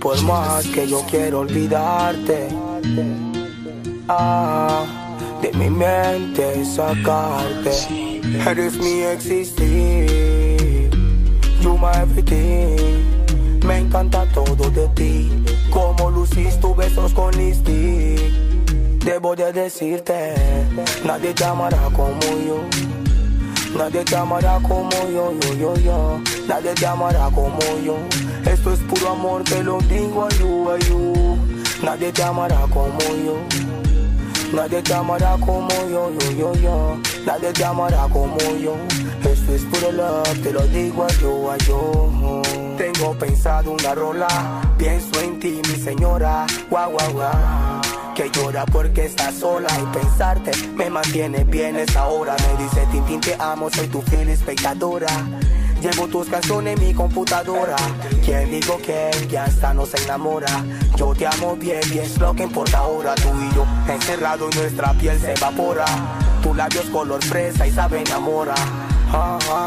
Por más que yo quiero olvidarte, ah, de mi mente sacarte. Eres mi existir, you my everything. Me encanta todo de ti, como lucís tus besos con lipstick. Debo de decirte, nadie te amará como yo. Nadie te amará como yo, yo, yo, yo. Nadie te amará como yo. Esto es puro amor, te lo digo a you, a you. Nadie te amará como yo. Nadie te amará como yo, yo, yo, yo. Nadie te amará como yo. Esto es puro love, te lo digo a yo, a yo. Tengo pensado una rola, pienso en ti, mi señora. Guau, guau, guau que llora porque está sola y pensarte me mantiene bien esa hora. Me dice Tintín te amo, soy tu fiel espectadora. Llevo tus canciones en mi computadora. ¿Quién digo que ya hasta no se enamora? Yo te amo bien y es lo que importa ahora. Tú y yo encerrado y nuestra piel se evapora. Tus labios color fresa y sabe enamora.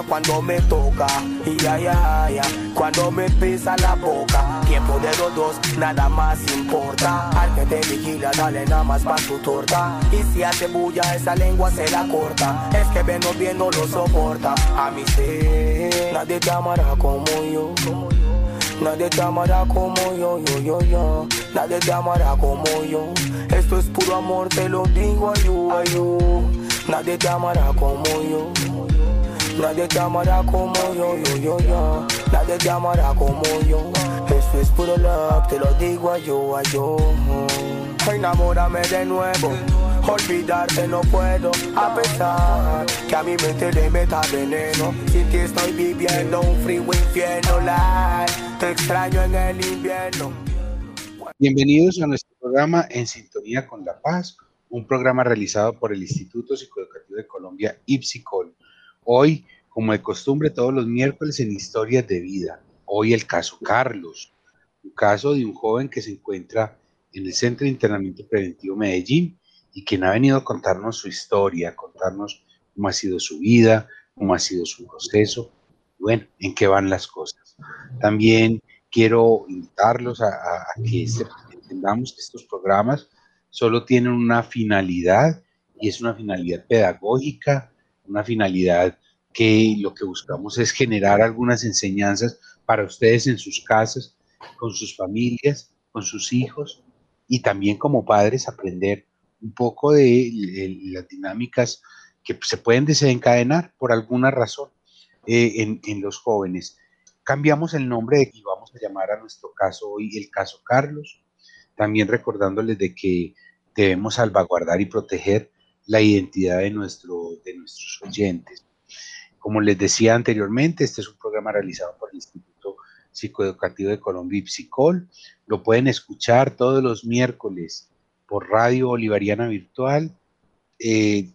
Cuando me toca, y ya, ya, ya, cuando me pisa la boca, tiempo de los dos, nada más importa. Al que te vigila, dale nada más pa' su torta. Y si hace bulla, esa lengua se la corta. Es que menos bien no lo soporta. A mí sí, nadie te amará como yo. Nadie te amará como yo, yo, yo, yo. Nadie te amará como yo. Esto es puro amor, te lo digo a you, a you. Nadie te amará como yo. Nadie te amará como yo, yo, yo, yo. Nadie te amará como yo. Esto es puro love, te lo digo a yo, a yo. Enamórame de nuevo. Olvidarte no puedo, a pesar que a mi mente le veneno. Estoy viviendo un frío infierno. Te extraño en el invierno. Bienvenidos a nuestro programa En Sintonía con la Paz, un programa realizado por el Instituto Psicoeducativo de Colombia, IPSICOL. Hoy, como de costumbre, todos los miércoles en Historias de Vida. Hoy el caso Carlos, un caso de un joven que se encuentra en el Centro de Internamiento Preventivo Medellín y quien ha venido a contarnos su historia, a contarnos cómo ha sido su vida, cómo ha sido su proceso, bueno, en qué van las cosas. También quiero invitarlos a, a, a que entendamos que estos programas solo tienen una finalidad y es una finalidad pedagógica, una finalidad que lo que buscamos es generar algunas enseñanzas para ustedes en sus casas, con sus familias, con sus hijos y también como padres aprender un poco de, las dinámicas que se pueden desencadenar por alguna razón eh, en, en, los jóvenes. Cambiamos el nombre y vamos a llamar a nuestro caso hoy el caso Carlos, también recordándoles de que debemos salvaguardar y proteger la identidad de, nuestro, de nuestros oyentes. Como les decía anteriormente, este es un programa realizado por el Instituto Psicoeducativo de Colombia y Psicol. Lo pueden escuchar todos los miércoles por Radio Bolivariana Virtual eh,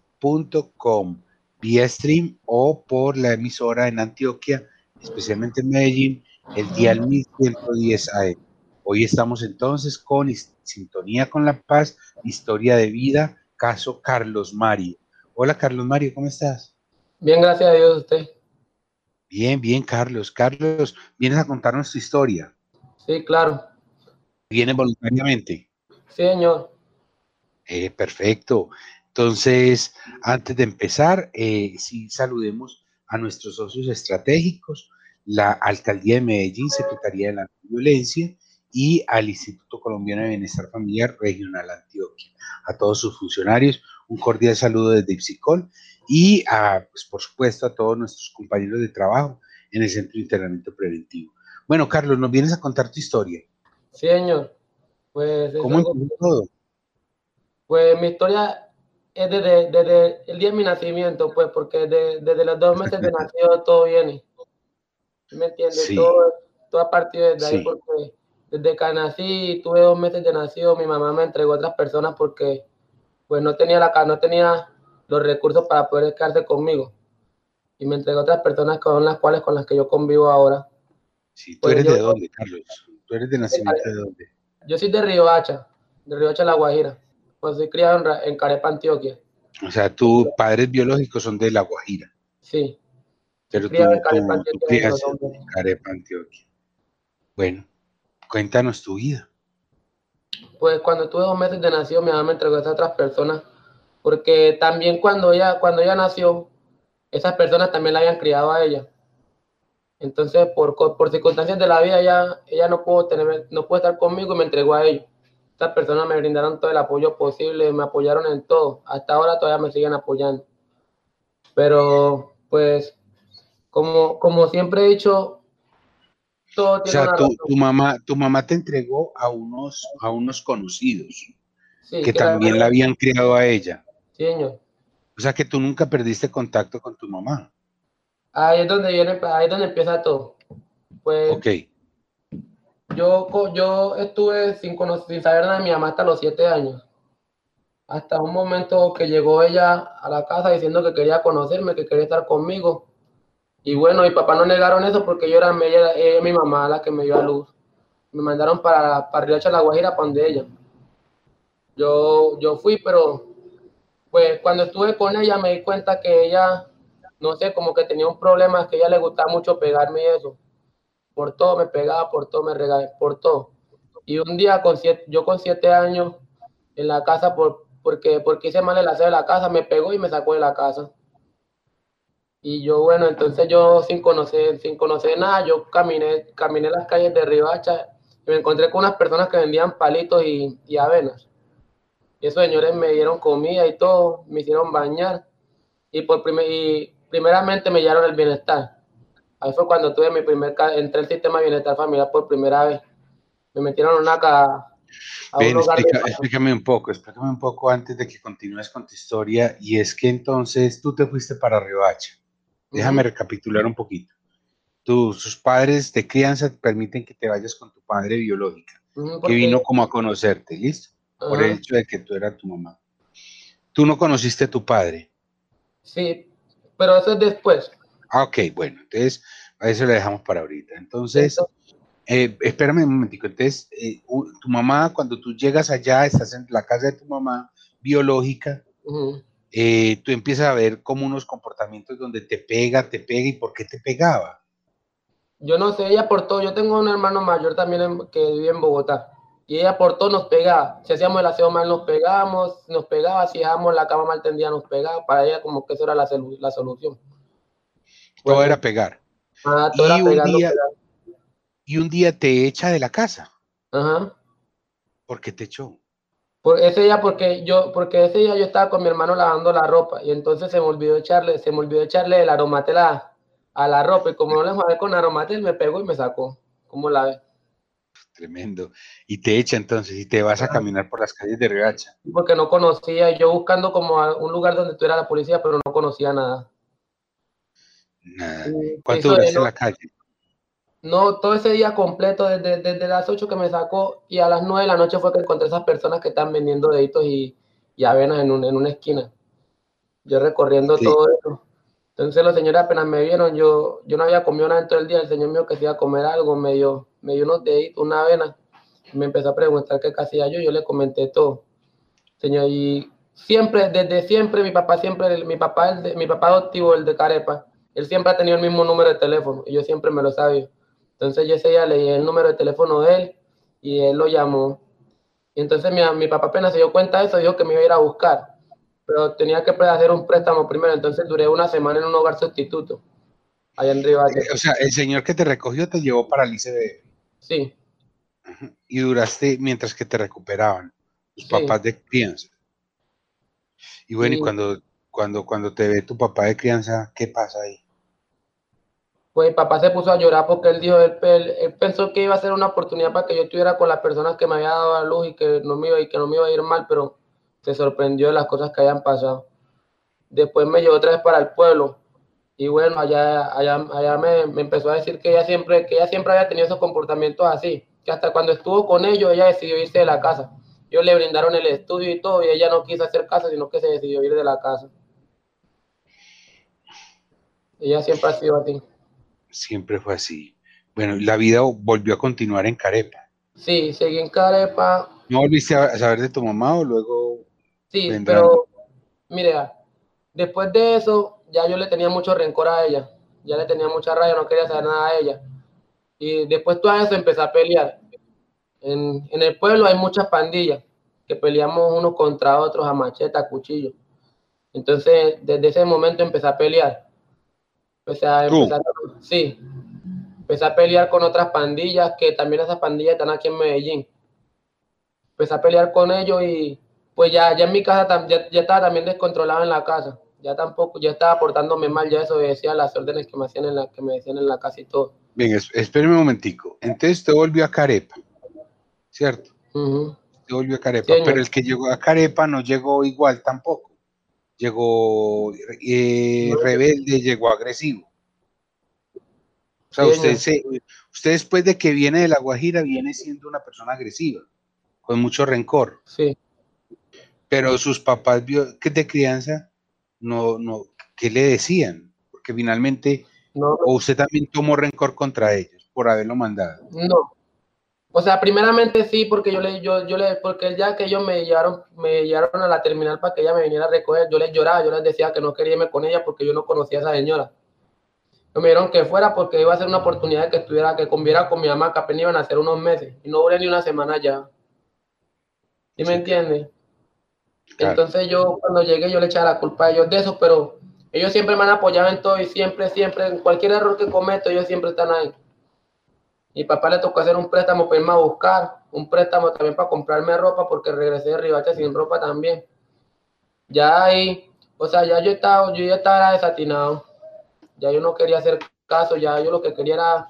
vía stream o por la emisora en Antioquia, especialmente en Medellín, el día 1110 AM. Hoy estamos entonces con Sintonía con la Paz, Historia de Vida, caso Carlos Mario. Hola Carlos Mario, ¿cómo estás? Bien, gracias a Dios, usted. Bien, bien, Carlos. Carlos, ¿vienes a contarnos tu historia? Sí, claro. ¿Vienes voluntariamente? Sí, señor. Eh, perfecto. Entonces, antes de empezar, eh, sí saludemos a nuestros socios estratégicos, la Alcaldía de Medellín, Secretaría de la Violencia y al Instituto Colombiano de Bienestar Familiar Regional Antioquia. A todos sus funcionarios, un cordial saludo desde Ipsicol y, a, pues, por supuesto, a todos nuestros compañeros de trabajo en el Centro de Internamiento Preventivo. Bueno, Carlos, ¿nos vienes a contar tu historia? Sí, señor. Pues, ¿Cómo empezó todo? Pues mi historia es desde, desde, el día de mi nacimiento, pues, porque desde, desde los dos meses de nacido todo viene. ¿Me entiendes? Sí. Todo, todo a partir de ahí, Sí. porque desde que nací, tuve dos meses de nacido, mi mamá me entregó a otras personas porque, pues, no tenía la no tenía los recursos para poder quedarse conmigo. Y me entregó a otras personas con las cuales, con las que yo convivo ahora. Sí, ¿tú Pues eres yo- de dónde, Carlos? ¿Tú eres de nacimiento de dónde? Yo soy de Río Hacha, de Río Hacha, La Guajira. Pues soy criado en, en Carepa, Antioquia. O sea, tus padres biológicos son de La Guajira, Sí. pero tú, en tú, Carepa, tú crías en Carepa, Antioquia. Bueno, Cuéntanos tu vida. Pues cuando tuve dos meses de nacido, mi mamá me entregó a esas otras personas, porque también cuando ella, cuando ella nació, esas personas también la habían criado a ella. Entonces, por, por circunstancias de la vida, ella, ella no, pudo tener, no pudo estar conmigo y me entregó a ellos. Estas personas me brindaron todo el apoyo posible, me apoyaron en todo. Hasta ahora todavía me siguen apoyando. Pero, pues, como, como siempre he dicho, todo tiene o sea, tu, mamá, tu mamá te entregó a unos, a unos conocidos que, también la habían criado a ella. Sí, señor. O sea que tú nunca perdiste contacto con tu mamá. Ahí es donde viene, ahí es donde empieza todo. Pues, ok. Yo, yo estuve sin, sin saber nada de mi mamá hasta los siete años. Hasta un momento que llegó ella a la casa diciendo que quería conocerme, que quería estar conmigo. Y bueno, mi papá no negaron eso porque yo era ella, mi mamá la que me dio a luz. Me mandaron para, para Río La Guajira, para donde ella. Yo, yo fui, pero pues cuando estuve con ella me di cuenta que ella no sé, como que tenía un problema, que a ella le gustaba mucho pegarme y eso. Por todo me pegaba, por todo me regalaba, por todo. Y un día, con siete, yo con siete años, en la casa, por, porque, porque hice mal el hacer de la casa, me pegó y me sacó de la casa. Y yo, bueno, entonces yo sin conocer, sin conocer nada, yo caminé, caminé las calles de Ribacha y me encontré con unas personas que vendían palitos y avenas. Y esos señores me dieron comida y todo, me hicieron bañar. Y por primer, y primeramente me llevaron el bienestar. Ahí fue cuando tuve mi primer, entré al sistema de bienestar familiar por primera vez. Me metieron una a un explícame un poco, explícame un poco antes de que continúes con tu historia. Y es que entonces tú te fuiste para Riohacha. Déjame recapitular un poquito. Tus, padres de crianza permiten que te vayas con tu padre biológica, que vino como a conocerte, ¿listo? Por el hecho de que tú eras tu mamá. Tú no conociste a tu padre. Sí, pero eso es después. Ah, ok, bueno, entonces a eso le dejamos para ahorita. Entonces, eh, espérame un momentico. Entonces, eh, tu mamá, cuando tú llegas allá, estás en la casa de tu mamá biológica, eh, tú empiezas a ver como unos comportamientos donde te pega, te pega y por qué te pegaba. Yo no sé, ella por todo. Yo tengo un hermano mayor también que vive en Bogotá y ella por todo nos pegaba. Si hacíamos el aseo mal, nos pegábamos, nos pegaba. Si dejábamos la cama mal tendida, nos pegaba. Para ella, como que eso era la, la solución. Todo era pegar. Ah, todo y, un día, y un día te echa de la casa. Ajá. ¿Por qué te echó? Por ese día, porque yo, porque ese día yo estaba con mi hermano lavando la ropa y entonces se me olvidó echarle, se me olvidó echarle el aromatel a, la ropa y como no le jugué con aromatel, me pegó y me sacó. ¿Cómo la ves? Tremendo. Y te echa entonces y te vas a caminar por las calles de Riohacha. Porque no conocía, yo buscando como un lugar donde tuviera la policía, pero no conocía nada. Nada. ¿Cuánto duraste en la calle? No, todo ese día completo, desde, desde, las 8 que me sacó y a las 9 de la noche fue que encontré esas personas que están vendiendo deditos y, y avenas en, un, en una esquina. Yo recorriendo todo eso. Entonces los señores apenas me vieron, yo, yo no había comido nada en todo el día, el señor mío que se iba a comer algo, me dio, me dio unos deditos, una avena, me empezó a preguntar qué hacía yo, yo le comenté todo. Señor, y siempre, desde siempre, mi papá siempre, mi papá, el mi papá adoptivo, el de Carepa, él siempre ha tenido el mismo número de teléfono, y yo siempre me lo sabía. Entonces yo ese día leí el número de teléfono de él, y él lo llamó. Y entonces mi, mi papá apenas se dio cuenta de eso, dijo que me iba a ir a buscar pero tenía que hacer un préstamo primero, entonces duré una semana en un hogar sustituto, allá en Rivas. O sea, el señor que te recogió te llevó para el ICB. Sí. Y duraste mientras que te recuperaban los papás de crianza. Y bueno, y cuando, cuando, cuando te ve tu papá de crianza, ¿qué pasa ahí? Pues mi papá se puso a llorar porque él dijo, él, él, pensó que iba a ser una oportunidad para que yo estuviera con las personas que me había dado la luz y que no me iba, y que no me iba a ir mal, pero se sorprendió de las cosas que hayan pasado. Después me llevó otra vez para el pueblo y bueno, allá, allá, allá me, me, empezó a decir que ella, siempre, que ella siempre había tenido esos comportamientos así, que hasta cuando estuvo con ellos ella decidió irse de la casa. Ellos le brindaron el estudio y todo y ella no quiso hacer casa, sino que se decidió ir de la casa. Ella siempre ha sido así. Siempre fue así. Bueno, la vida volvió a continuar en Carepa. Sí, seguí en Carepa. ¿No volviste a saber de tu mamá o luego Sí, pero mire, después de eso ya yo le tenía mucho rencor a ella, ya le tenía mucha rabia, no quería saber nada a ella. Y después todo eso empecé a pelear. en, en el pueblo hay muchas pandillas que peleamos unos contra otros a macheta, a cuchillo. Entonces, desde ese momento empecé a pelear. Empecé a, empezar, sí, empecé a pelear con otras pandillas, que también esas pandillas están aquí en Medellín. Empecé a pelear con ellos y pues ya, ya en mi casa ya, ya estaba también descontrolado en la casa. Ya tampoco, ya estaba portándome mal, ya eso decía las órdenes que me hacían en la, que me decían en la casa y todo. Bien, espérame un momentico. Entonces te volvió a Carepa, ¿cierto? Te volvió a Carepa, pero el que llegó a Carepa no llegó igual tampoco. Llegó eh, rebelde, llegó agresivo. O sea, usted, usted después de que viene de La Guajira viene siendo una persona agresiva, con mucho rencor. Sí. Pero sus papás de crianza, no, no, ¿qué le decían? Porque finalmente, o usted también tomó rencor contra ellos por haberlo mandado. No. O sea, primeramente sí, porque yo le, yo, yo le, porque ya que ellos me llevaron, me llevaron a la terminal para que ella me viniera a recoger, yo les lloraba, yo les decía que no quería irme con ella porque yo no conocía a esa señora me dijeron que fuera porque iba a ser una oportunidad de que estuviera, que conviera con mi mamá, que apenas iban a ser unos meses. Y no duré ni una semana ya. ¿Sí me entiendes? Entonces yo cuando llegué yo le echaba la culpa a ellos de eso, pero ellos siempre me han apoyado en todo y siempre, siempre, en cualquier error que cometo, ellos siempre están ahí. Mi papá le tocó hacer un préstamo para irme a buscar, un préstamo también para comprarme ropa porque regresé de Ribache sin ropa también. Ya ahí, o sea, ya yo estaba, yo ya estaba desatinado ya yo no quería hacer caso, ya yo lo que quería era,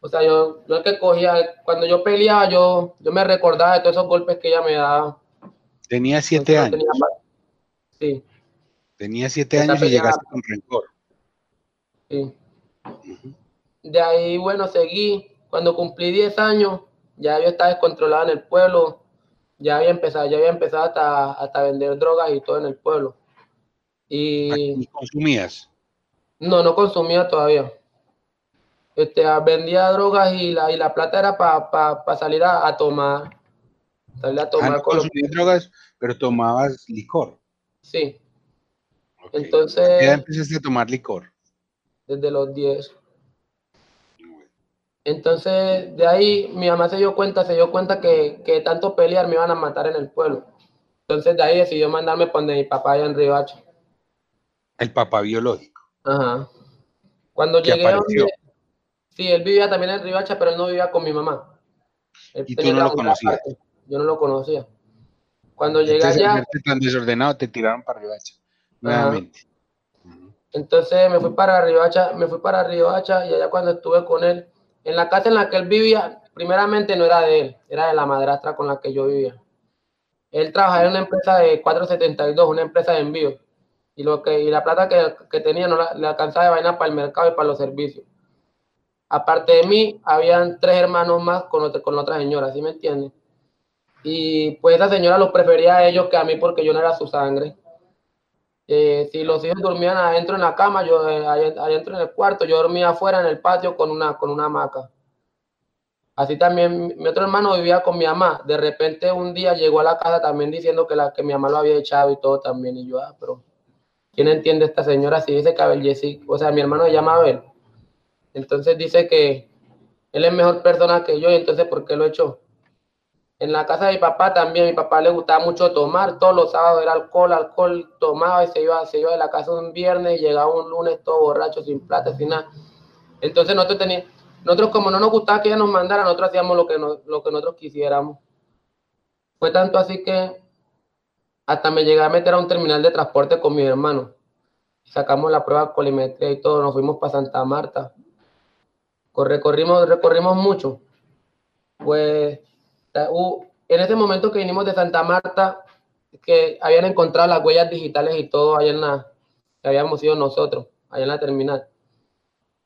o sea, yo, yo el que cogía, cuando yo peleaba, yo, yo me recordaba de todos esos golpes que ella me daba. Tenía siete años. Tenía, sí. Tenía siete años y llegaste con rencor. Sí. De ahí, bueno, seguí. Cuando cumplí diez años, ya yo estaba descontrolado en el pueblo. Ya había empezado, ya había empezado hasta, hasta vender drogas y todo en el pueblo. Y, ¿Y consumías? No, no consumía todavía. Este, vendía drogas y la, y la plata era para salir a, tomar. A tomar. Ah, drogas, pero tomabas licor. Sí. Entonces. Ya empezaste a tomar licor. Desde los 10. Entonces, de ahí mi mamá se dio cuenta, se dio cuenta que, que tanto pelear me iban a matar en el pueblo. Entonces, de ahí decidió mandarme para donde mi papá allá en Río El papá biológico. Ajá. Cuando llegué a donde, Sí, él vivía también en Ribacha, pero él no vivía con mi mamá. ¿Y tú no lo conocías? Yo no lo conocía. Cuando llegué allá... tan desordenado, te tiraron para Ribacha, nuevamente. Entonces me fui para Ribacha, me fui para Ribacha y allá cuando estuve con él, en la casa en la que él vivía, primeramente no era de él, era de la madrastra con la que yo vivía. Él trabajaba en una empresa de 472, una empresa de envío y, lo que, y la plata que, que tenía no la, le alcanzaba de vaina para el mercado y para los servicios. Aparte de mí, habían tres hermanos más con, con otra señora, ¿sí me entienden? Y pues esa señora los prefería a ellos que a mí porque yo no era su sangre. Eh, si los hijos dormían adentro en la cama, yo eh, adentro en el cuarto, yo dormía afuera en el patio con una, con una hamaca. Así también mi otro hermano vivía con mi mamá. De repente un día llegó a la casa también diciendo que, la, que mi mamá lo había echado y todo también. Y yo, ah, pero ¿Quién entiende esta señora si dice que Abel Jessica, o sea, mi hermano se llama Abel? Entonces dice que él es mejor persona que yo y entonces ¿por qué lo echó? En la casa de mi papá también, mi papá le gustaba mucho tomar, todos los sábados era alcohol, alcohol, tomaba y se iba, se iba de la casa un viernes y llegaba un lunes todo borracho, sin plata, sin nada. Entonces nosotros teníamos, nosotros como no nos gustaba que ella nos mandara, nosotros hacíamos lo que, lo que nosotros quisiéramos. Fue tanto así que hasta me llegué a meter a un terminal de transporte con mi hermano. Sacamos la prueba colimetría y todo, nos fuimos para Santa Marta. Recorrimos, recorrimos mucho. Pues en ese momento que vinimos de Santa Marta, que habían encontrado las huellas digitales y todo allá en la, que habíamos sido nosotros, allá en la terminal.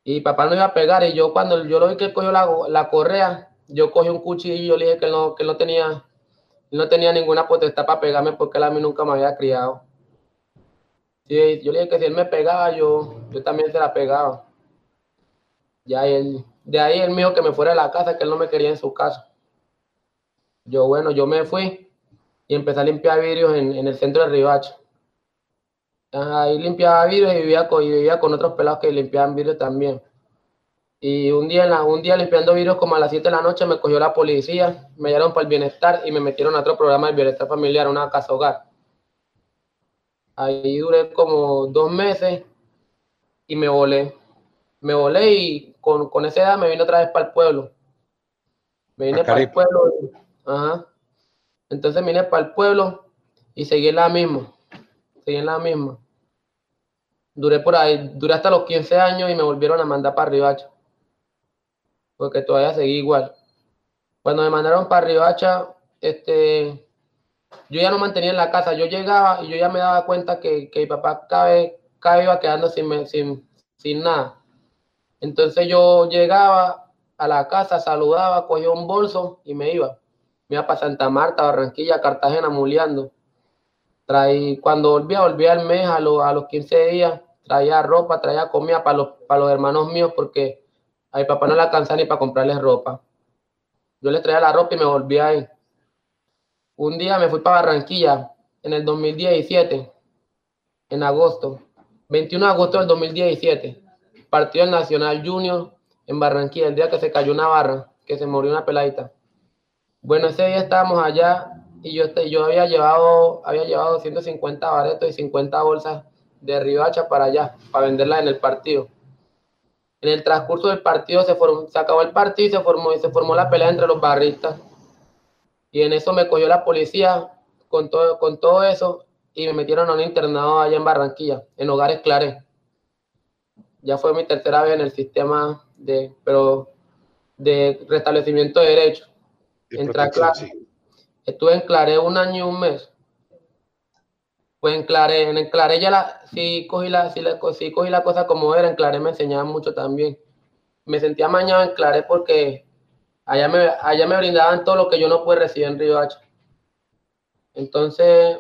Y papá no iba a pegar y yo cuando yo lo vi que él cogió la, la correa, yo cogí un cuchillo y yo le dije que no, que no tenía no tenía ninguna potestad para pegarme porque él a mí nunca me había criado. Sí, yo le dije que si él me pegaba, yo, yo también se la pegaba. Ya él, de ahí me dijo que me fuera de la casa, que él no me quería en su casa. Yo, bueno, yo me fui y empecé a limpiar vidrios en, el centro de Ribacho. Ahí limpiaba vidrios y vivía con, y vivía con otros pelados que limpiaban vidrios también. Y un día, en la, un día limpiando vidrios como a las 7 de la noche me cogió la policía, me llevaron para el bienestar y me metieron a otro programa del bienestar familiar, una casa hogar. Ahí duré como dos meses y me volé. Me volé y con, con esa edad me vine otra vez para el pueblo. Me vine para el pueblo. Ajá. Entonces vine para el pueblo y seguí en la misma. Seguí en la misma. Duré por ahí, duré hasta los 15 años y me volvieron a mandar para Ribacha porque todavía seguí igual. Cuando me mandaron para Ribacha, este, yo ya no mantenía en la casa, yo llegaba y yo ya me daba cuenta que, que mi papá cada vez, iba quedando sin, sin, sin nada. Entonces yo llegaba a la casa, saludaba, cogía un bolso y me iba. Me iba para Santa Marta, Barranquilla, Cartagena, muleando. Traí, cuando volvía, volvía al mes, a, a los 15 días, traía ropa, traía comida para los, para los hermanos míos, porque a mi papá no le alcanzaba ni para comprarle ropa. Yo le traía la ropa y me volví ahí. Un día me fui para Barranquilla en el 2017, en agosto, 21 de agosto del 2017. Partió el Nacional Junior en Barranquilla, el día que se cayó una barra, que se murió una peladita. Bueno, ese día estábamos allá y yo, yo había, llevado, había llevado 150 baretos y 50 bolsas de ribacha para allá, para venderlas en el partido. En el transcurso del partido se, formó, se acabó el partido y se formó, y se formó la pelea entre los barristas. Y en eso me cogió la policía con todo, con todo eso y me metieron a un internado allá en Barranquilla, en Hogares Clare. Ya fue mi tercera vez en el sistema de, pero de restablecimiento de derechos. Estuve en Clare un año y un mes. Pues en Clare, en Clare ya la, sí cogí la, sí, la, sí cogí la cosa como era, en Clare me enseñaban mucho también. Me sentía mañana en Clare porque allá me, allá me brindaban todo lo que yo no pude recibir en Río Hacha. Entonces,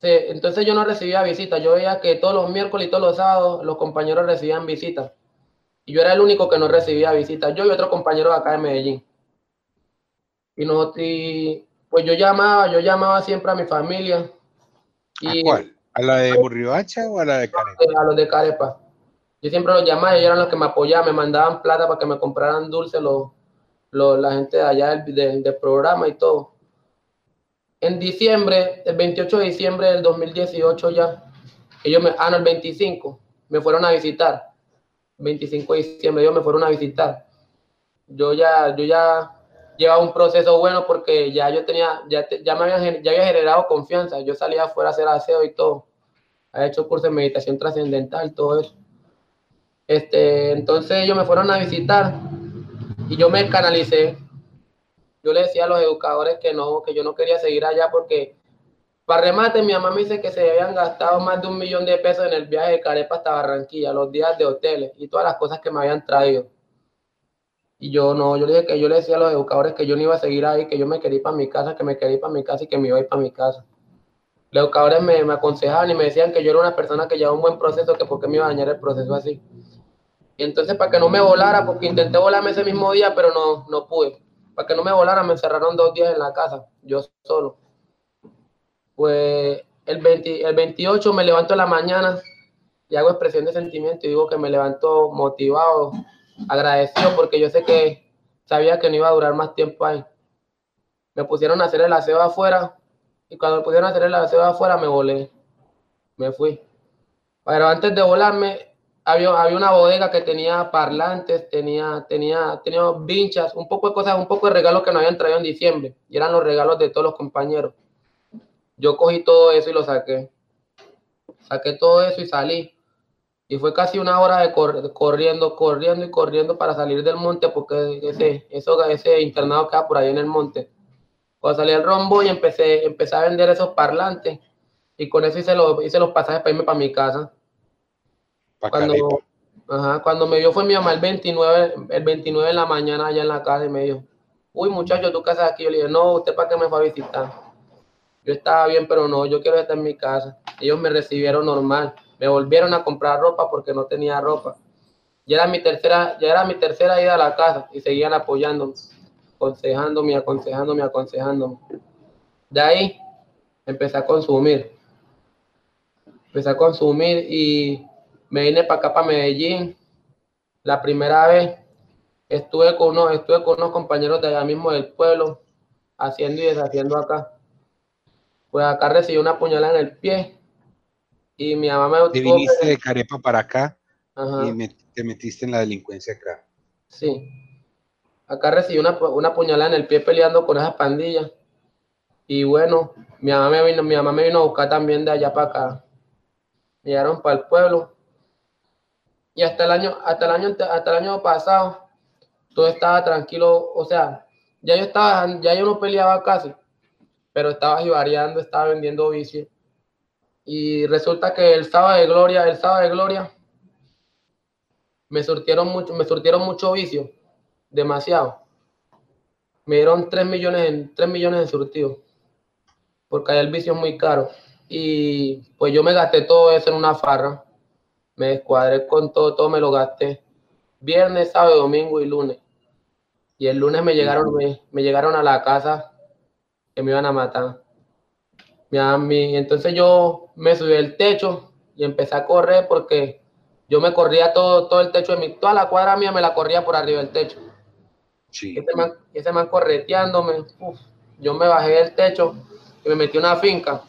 sí, entonces yo no recibía visitas. Yo veía que todos los miércoles y todos los sábados los compañeros recibían visitas. Y yo era el único que no recibía visitas. Yo y otro compañero de acá de Medellín. Y nosotros, pues yo llamaba, yo llamaba siempre a mi familia ¿A cuál? ¿A la de Burriohacha o a la de Carepa? A los de Carepa. Yo siempre los llamaba, ellos eran los que me apoyaban, me mandaban plata para que me compraran dulces los, la gente de allá del, programa y todo. En diciembre, el 28 de diciembre del 2018 ya, ellos me, ah, no, el 25, me fueron a visitar. 25 de diciembre ellos me fueron a visitar. Yo ya, yo ya lleva un proceso bueno porque ya yo tenía, ya, ya me había, ya había generado confianza. Yo salía afuera a hacer aseo y todo. Había hecho curso de meditación trascendental, todo eso. Este, entonces ellos me fueron a visitar y yo me canalicé. Yo le decía a los educadores que no, que yo no quería seguir allá porque, para remate, mi mamá me dice que se habían gastado más de un millón de pesos en el viaje de Carepa hasta Barranquilla, los días de hoteles y todas las cosas que me habían traído. Y yo no, yo le dije que yo le decía a los educadores que yo no iba a seguir ahí, que yo me quería ir para mi casa, que me quería ir para mi casa y que me iba a ir para mi casa. Los educadores me, aconsejaban y me decían que yo era una persona que llevaba un buen proceso, que por qué me iba a dañar el proceso así. Y entonces para que no me volara, porque intenté volarme ese mismo día, pero no, no pude. Para que no me volara, me encerraron dos días en la casa, yo solo. Pues el, 20, el 28 me levanto en la mañana y hago expresión de sentimiento y digo que me levanto motivado, agradecido porque yo sé que sabía que no iba a durar más tiempo ahí. Me pusieron a hacer el aseo afuera y cuando me pusieron a hacer el aseo afuera me volé. Me fui. Pero antes de volarme, había, había una bodega que tenía parlantes, tenía, tenía, tenía vinchas, un poco de cosas, un poco de regalos que nos habían traído en diciembre. Y eran los regalos de todos los compañeros. Yo cogí todo eso y lo saqué. Saqué todo eso y salí. Y fue casi una hora de corriendo, corriendo y corriendo para salir del monte, porque ese, eso, ese internado queda por ahí en el monte. Cuando salí al rombo y empecé, empecé a vender esos parlantes, y con eso hice, hice los pasajes para irme para mi casa. cuando, cuando me vio fue mi mamá el 29, el 29 de la mañana allá en la casa y me dijo, uy muchacho, ¿tú qué haces aquí? Yo le dije, no, ¿usted para qué me fue a visitar? Yo estaba bien, pero no, yo quiero estar en mi casa. Ellos me recibieron normal me volvieron a comprar ropa porque no tenía ropa. Ya era mi tercera, ya era mi tercera ida a la casa y seguían apoyándome, aconsejándome, aconsejándome, aconsejándome. De ahí empecé a consumir. Empecé a consumir y me vine para acá, para Medellín. la primera vez estuve con unos, estuve con unos compañeros de allá mismo del pueblo, haciendo y deshaciendo acá. Pues acá recibí una puñalada en el pie y mi mamá me... Te viniste de Carepa para acá y te metiste en la delincuencia acá. Sí. Acá recibí una, una puñalada en el pie peleando con esas pandillas. Y bueno, mi mamá me vino, mi mamá me vino a buscar también de allá para acá. Me llegaron para el pueblo. Y hasta el año, hasta el año, hasta el año pasado, todo estaba tranquilo. O sea, ya yo estaba, ya yo no peleaba casi, pero estaba jibareando, estaba vendiendo bici. Y resulta que el sábado de gloria, el sábado de gloria, me surtieron mucho, me surtieron mucho vicio, demasiado. Me dieron 3 millones en 3 millones de surtido porque el vicio es muy caro. Y pues yo me gasté todo eso en una farra. Me descuadré con todo, todo me lo gasté. Viernes, sábado, domingo y lunes. Y el lunes me llegaron, me, llegaron a la casa que me iban a matar. Mi, entonces yo me subí al techo y empecé a correr porque yo me corría todo, todo el techo de mi, toda la cuadra mía me la corría por arriba del techo. Sí. Ese man, ese man correteándome, yo me bajé del techo y me metí una finca,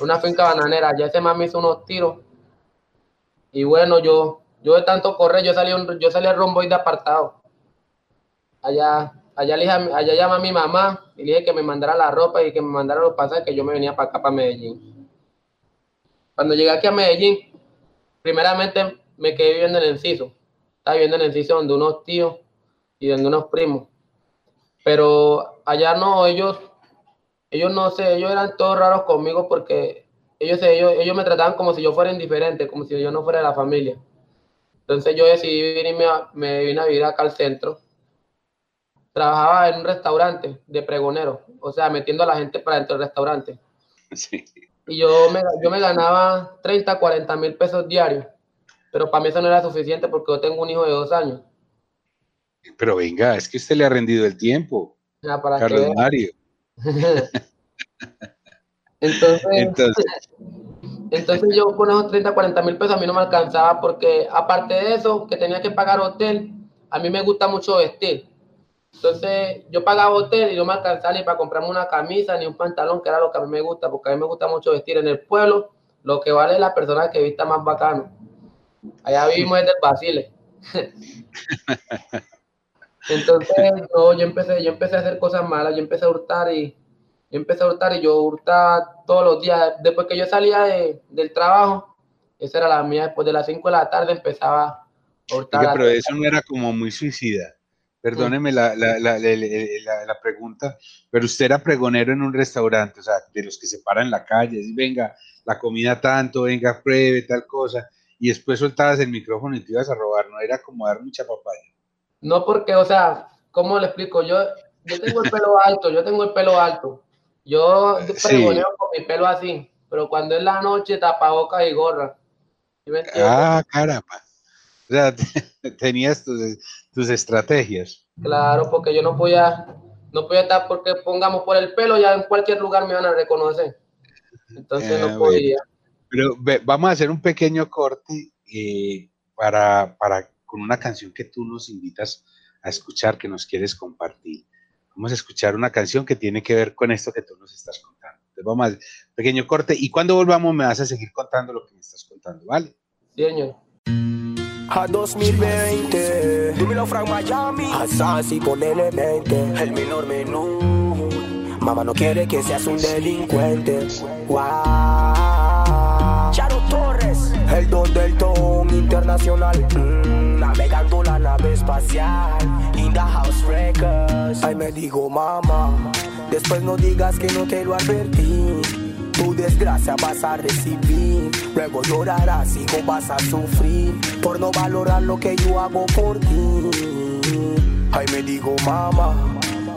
una finca bananera. Ya ese man me hizo unos tiros. Y bueno, yo, yo de tanto correr, yo salí, un, yo salí al romboide apartado. Allá, allá, le allá llama a mi mamá y le dije que me mandara la ropa y que me mandara los pasajes que yo me venía para acá, para Medellín. Cuando llegué aquí a Medellín, primeramente me quedé viviendo en el Enciso. Estaba viviendo en el Enciso donde unos tíos y donde unos primos. Pero allá no, ellos ellos no sé, ellos eran todos raros conmigo porque ellos, ellos, ellos me trataban como si yo fuera indiferente, como si yo no fuera de la familia. Entonces yo decidí venirme a, me vine a vivir acá al centro. Trabajaba en un restaurante de pregonero, o sea, metiendo a la gente para dentro del restaurante. Y yo me, yo me ganaba 30, 40 mil pesos diarios, pero para mí eso no era suficiente porque yo tengo un hijo de dos años. Pero venga, es que usted le ha rendido el tiempo. Carlos Mario. entonces, entonces, yo con esos 30, 40 mil pesos a mí no me alcanzaba porque aparte de eso, que tenía que pagar hotel, a mí me gusta mucho vestir. Entonces yo pagaba hotel y no me alcanzaba ni para comprarme una camisa ni un pantalón, que era lo que a mí me gusta, porque a mí me gusta mucho vestir en el pueblo. Lo que vale es la persona que vista más bacano. Allá vivimos desde el Basile. Entonces, no, yo empecé, yo empecé a hacer cosas malas, yo empecé a hurtar y yo empecé a hurtar y yo hurtaba todos los días. Después que yo salía del trabajo, esa era la mía, después de las 5 de la tarde empezaba a hurtar. pero eso no era como muy suicida. Perdóneme la, la, la, la, pregunta, pero usted era pregonero en un restaurante, o sea, de los que se paran en la calle, y venga, la comida tanto, venga, pruebe tal cosa, y después soltabas el micrófono y te ibas a robar, no era como dar mucha papaya. No porque, o sea, ¿cómo le explico? Yo, yo tengo el pelo alto, yo tengo el pelo alto. Yo pregoneo con mi pelo así, pero cuando es la noche, tapabocas y gorra. ah, caramba. O sea, tenías tus, tus, estrategias. Claro, porque yo no podía, no podía estar, porque pongamos por el pelo, ya en cualquier lugar me van a reconocer. Entonces no ah, podía. Pero vamos a hacer un pequeño corte eh, para, para con una canción que tú nos invitas a escuchar, que nos quieres compartir. Vamos a escuchar una canción que tiene que ver con esto que tú nos estás contando. Entonces vamos a pequeño corte y cuando volvamos me vas a seguir contando lo que me estás contando, ¿vale? Sí, señor. A 2020, dímelo Frank Miami, a Sassy ponele 20, el menor menú. Mamá no quiere que seas un delincuente. Wow. Charo Torres, el don del ton internacional. Mm navegando la nave espacial. In the house records. Ay, me digo mamá, después no digas que no te lo advertí. Desgracia vas a recibir, luego llorarás no vas a sufrir por no valorar lo que yo hago por ti. Ay, me digo mamá,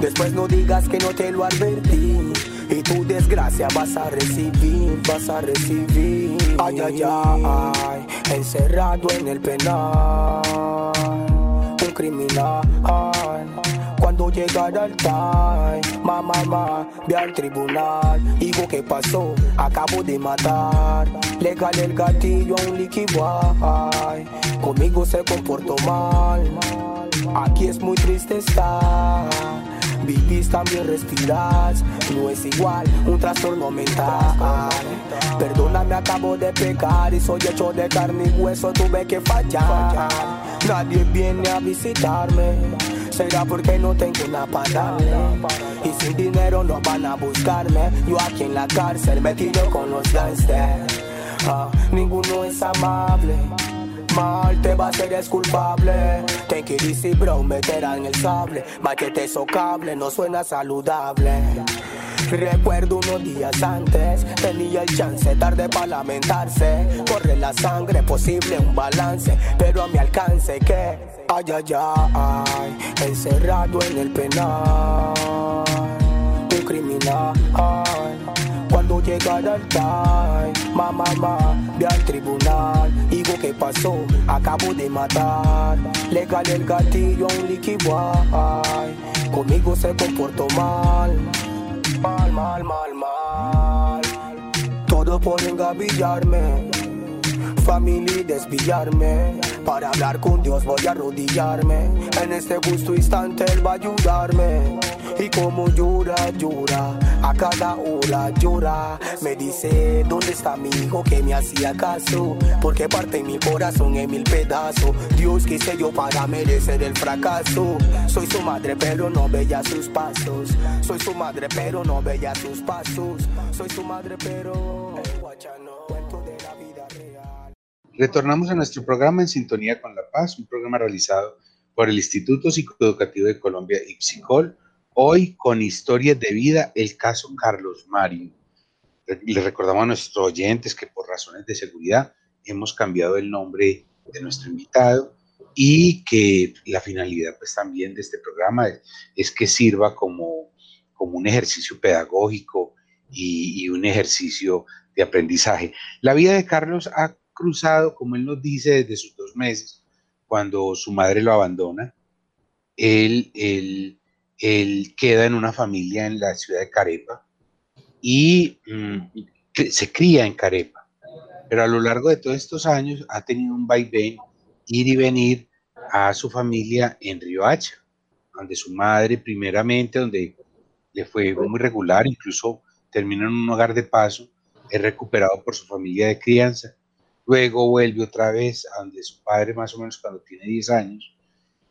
después no digas que no te lo advertí. Y tu desgracia vas a recibir, vas a recibir. Ay, ay, ay, encerrado en el penal. Un criminal. Cuando llegara el time, mamá, mamá, ve al tribunal. Digo, ¿qué pasó? Acabo de matar. Legal el gatillo a un liquid Con conmigo se comportó mal. Aquí es muy triste estar. Vivís también respiras, no es igual, un trastorno mental. Perdóname, acabo de pecar y soy hecho de carne y hueso, tuve que fallar. Nadie viene a visitarme, será porque no tengo nada para. Y sin dinero no van a buscarme, yo aquí en la cárcel metido con los gangsters. Ah, ninguno es amable mal, te va a ser es culpable. Take it easy, bro, meterá en el sable. Machete socable, no suena saludable. Recuerdo unos días antes, tenía el chance, tarde para lamentarse. Corre la sangre, posible un balance, pero a mi alcance que, ay, ay, ay, encerrado en el penal, un criminal. Cuando llegara el time, mamá, mamá, ve al tribunal. Digo, ¿qué pasó? Acabo de matar. Legal el gatillo, un líquido. Conmigo se comportó mal. Mal, mal, mal. Todos pueden gavillarme. Familia desviarme. Para hablar con Dios voy a arrodillarme. En este justo instante Él va a ayudarme. Y como llora, llora, a cada hora llora. Me dice, ¿dónde está mi hijo que me hacía caso? Porque parte mi corazón en mil pedazos. Dios quise yo para merecer el fracaso. Soy su madre, pero no veía sus pasos. Soy su madre, pero no veía sus pasos. Soy su madre, pero. Retornamos a nuestro programa en sintonía con La Paz, un programa realizado por el Instituto Psicoeducativo de Colombia, IPSICOL, Hoy con historias de vida, el caso Carlos Mario. Le recordamos a nuestros oyentes que por razones de seguridad hemos cambiado el nombre de nuestro invitado y que la finalidad pues también de este programa es, que sirva como, como un ejercicio pedagógico y, y un ejercicio de aprendizaje. La vida de Carlos ha cruzado, como él nos dice, desde sus dos meses, cuando su madre lo abandona. Él, él él queda en una familia en la ciudad de Carepa y mm, se cría en Carepa. Pero a lo largo de todos estos años ha tenido un vaivén, ir y venir a su familia en Riohacha, donde su madre primeramente, donde le fue muy regular, incluso terminó en un hogar de paso, es recuperado por su familia de crianza, luego vuelve otra vez a donde su padre más o menos cuando tiene 10 años,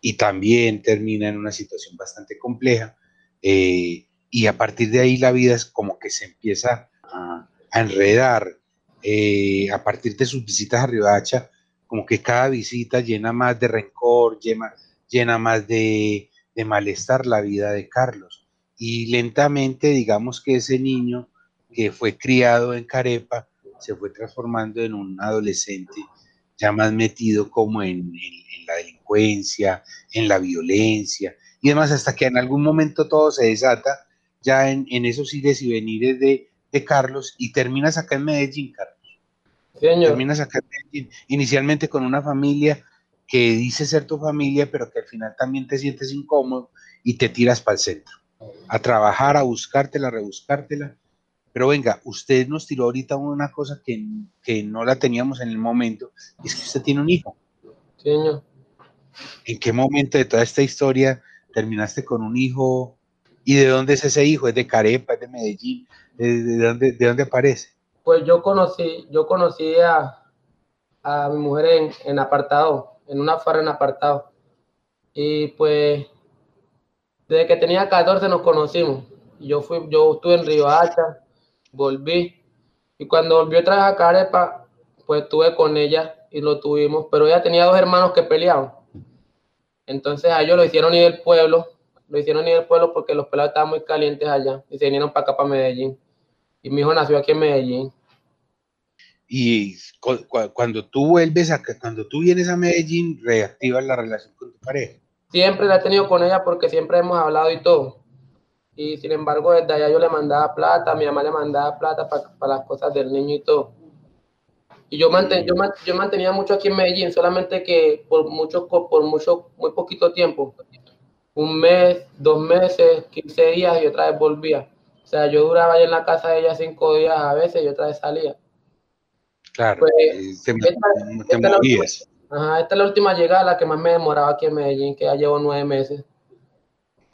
y también termina en una situación bastante compleja. Eh, y a partir de ahí la vida es como que se empieza a, enredar. Eh, a partir de sus visitas a Riohacha, como que cada visita llena más de rencor, llena, llena más de, de malestar la vida de Carlos. Y lentamente, digamos que ese niño que fue criado en Carepa se fue transformando en un adolescente ya más metido como en, la delincuencia, en la violencia, y además hasta que en algún momento todo se desata ya en, esos ires y venires de, Carlos y terminas acá en Medellín, Carlos. Terminas acá en Medellín, inicialmente con una familia que dice ser tu familia, pero que al final también te sientes incómodo y te tiras para el centro, a trabajar, a buscártela, a rebuscártela, pero venga, usted nos tiró ahorita una cosa que, que no la teníamos en el momento, es que usted tiene un hijo. Señor. ¿En qué momento de toda esta historia terminaste con un hijo? ¿Y de dónde es ese hijo? ¿Es de Carepa? ¿Es de Medellín? ¿De, dónde, de dónde aparece? Pues yo conocí, yo conocí a, a mi mujer en, en apartado, en una farra en apartado. Y pues desde que tenía 14 nos conocimos. Yo fui, yo estuve en Río Hacha, volví. Y cuando volvió otra vez a Carepa, pues estuve con ella y lo tuvimos, pero ella tenía dos hermanos que peleaban. Entonces a ellos lo hicieron ir del pueblo, lo hicieron ir del pueblo porque los pelados estaban muy calientes allá y se vinieron para acá, para Medellín. Y mi hijo nació aquí en Medellín. Y cuando tú vuelves acá, cuando tú vienes a Medellín, reactivas la relación con tu pareja. Siempre la he tenido con ella porque siempre hemos hablado y todo y sin embargo desde allá yo le mandaba plata, mi mamá le mandaba plata para las cosas del niño y todo. Y yo, manten, yo, yo, mantenía mucho aquí en Medellín, solamente que por mucho, por mucho, muy poquito tiempo, un mes, dos meses, 15 días y otra vez volvía. O sea, yo duraba ahí en la casa de ella cinco días a veces y otra vez salía. Claro, pues, te, Ajá, esta es la última llegada, la que más me demoraba aquí en Medellín, que ya llevo nueve meses.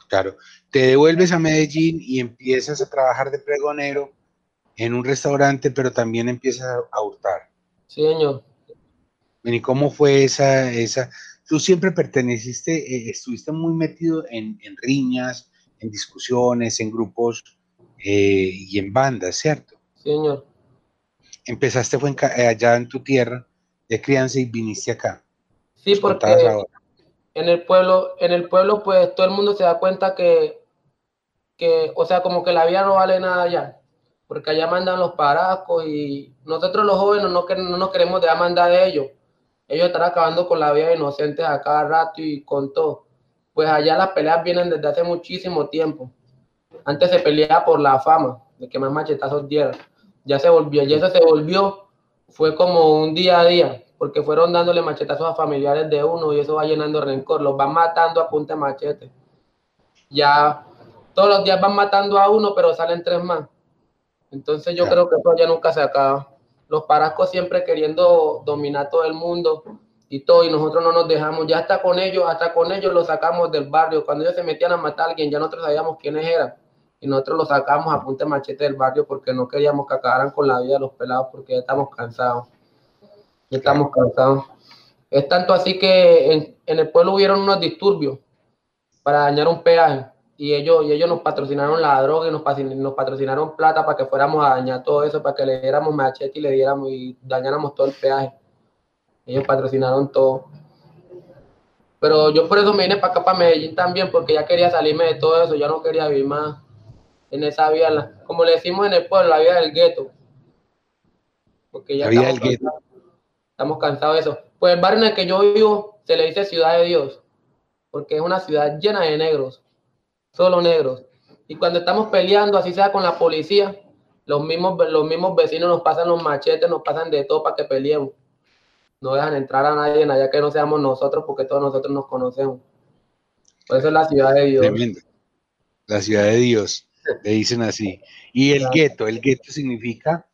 Claro, te devuelves a Medellín y empiezas a trabajar de pregonero en un restaurante, pero también empiezas a, hurtar. Sí, señor. ¿Y cómo fue esa, esa? Tú siempre perteneciste, eh, estuviste muy metido en, riñas, en discusiones, en grupos eh, y en bandas, ¿cierto? Sí, señor. Empezaste fue eh, allá en tu tierra de crianza y viniste acá. Sí, porque en el pueblo, en el pueblo, pues todo el mundo se da cuenta que, que, o sea, como que la vida no vale nada allá porque allá mandan los paracos y nosotros los jóvenes no, no nos queremos dejar mandar de ellos. Ellos están acabando con la vida inocente a cada rato y con todo. Pues allá las peleas vienen desde hace muchísimo tiempo. Antes se peleaba por la fama, de que más machetazos dieran. Ya se volvió, y eso se volvió, fue como un día a día, porque fueron dándole machetazos a familiares de uno y eso va llenando rencor, los van matando a punta de machete. Ya todos los días van matando a uno, pero salen tres más entonces yo creo que eso ya nunca se acaba. Los parascos siempre queriendo dominar todo el mundo y todo, y nosotros no nos dejamos. Ya hasta con ellos, hasta con ellos los sacamos del barrio. Cuando ellos se metían a matar a alguien, ya nosotros sabíamos quiénes eran. Y nosotros los sacamos a punta de machete del barrio porque no queríamos que acabaran con la vida de los pelados porque ya estamos cansados. Ya estamos cansados. Es tanto así que en, en el pueblo hubieron unos disturbios para dañar un peaje y ellos, y ellos nos patrocinaron la droga y nos, nos patrocinaron plata para que fuéramos a dañar todo eso, para que le diéramos machete y le diéramos y dañáramos todo el peaje. Ellos patrocinaron todo. Pero yo por eso me vine para acá, para Medellín también, porque ya quería salirme de todo eso, ya no quería vivir más en esa vida, como le decimos en el pueblo, la vida del gueto. Porque ya estamos, del cansados, estamos cansados de eso. Pues el barrio en el que yo vivo se le dice Ciudad de Dios, porque es una ciudad llena de negros solo negros. Y cuando estamos peleando, así sea con la policía, los mismos, los mismos vecinos nos pasan los machetes, nos pasan de todo para que peleemos. No dejan entrar a nadie en allá que no seamos nosotros, porque todos nosotros nos conocemos. Por eso es la ciudad de Dios. Tremendo. La ciudad de Dios, le dicen así. Y el gueto, el gueto significa,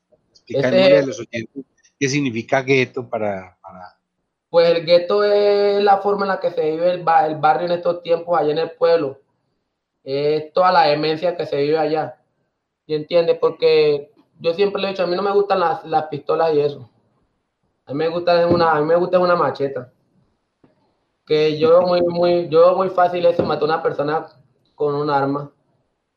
a los oyentes, ¿qué significa gueto para, para... Pues el gueto es la forma en la que se vive el, el barrio en estos tiempos allá en el pueblo es toda la demencia que se vive allá. ¿Y entiende? Porque yo siempre le he dicho, a mí no me gustan las, las pistolas y eso. A mí me gusta una, a mí me gusta una macheta. Que yo muy, muy, yo muy fácil eso, matar a una persona con un arma.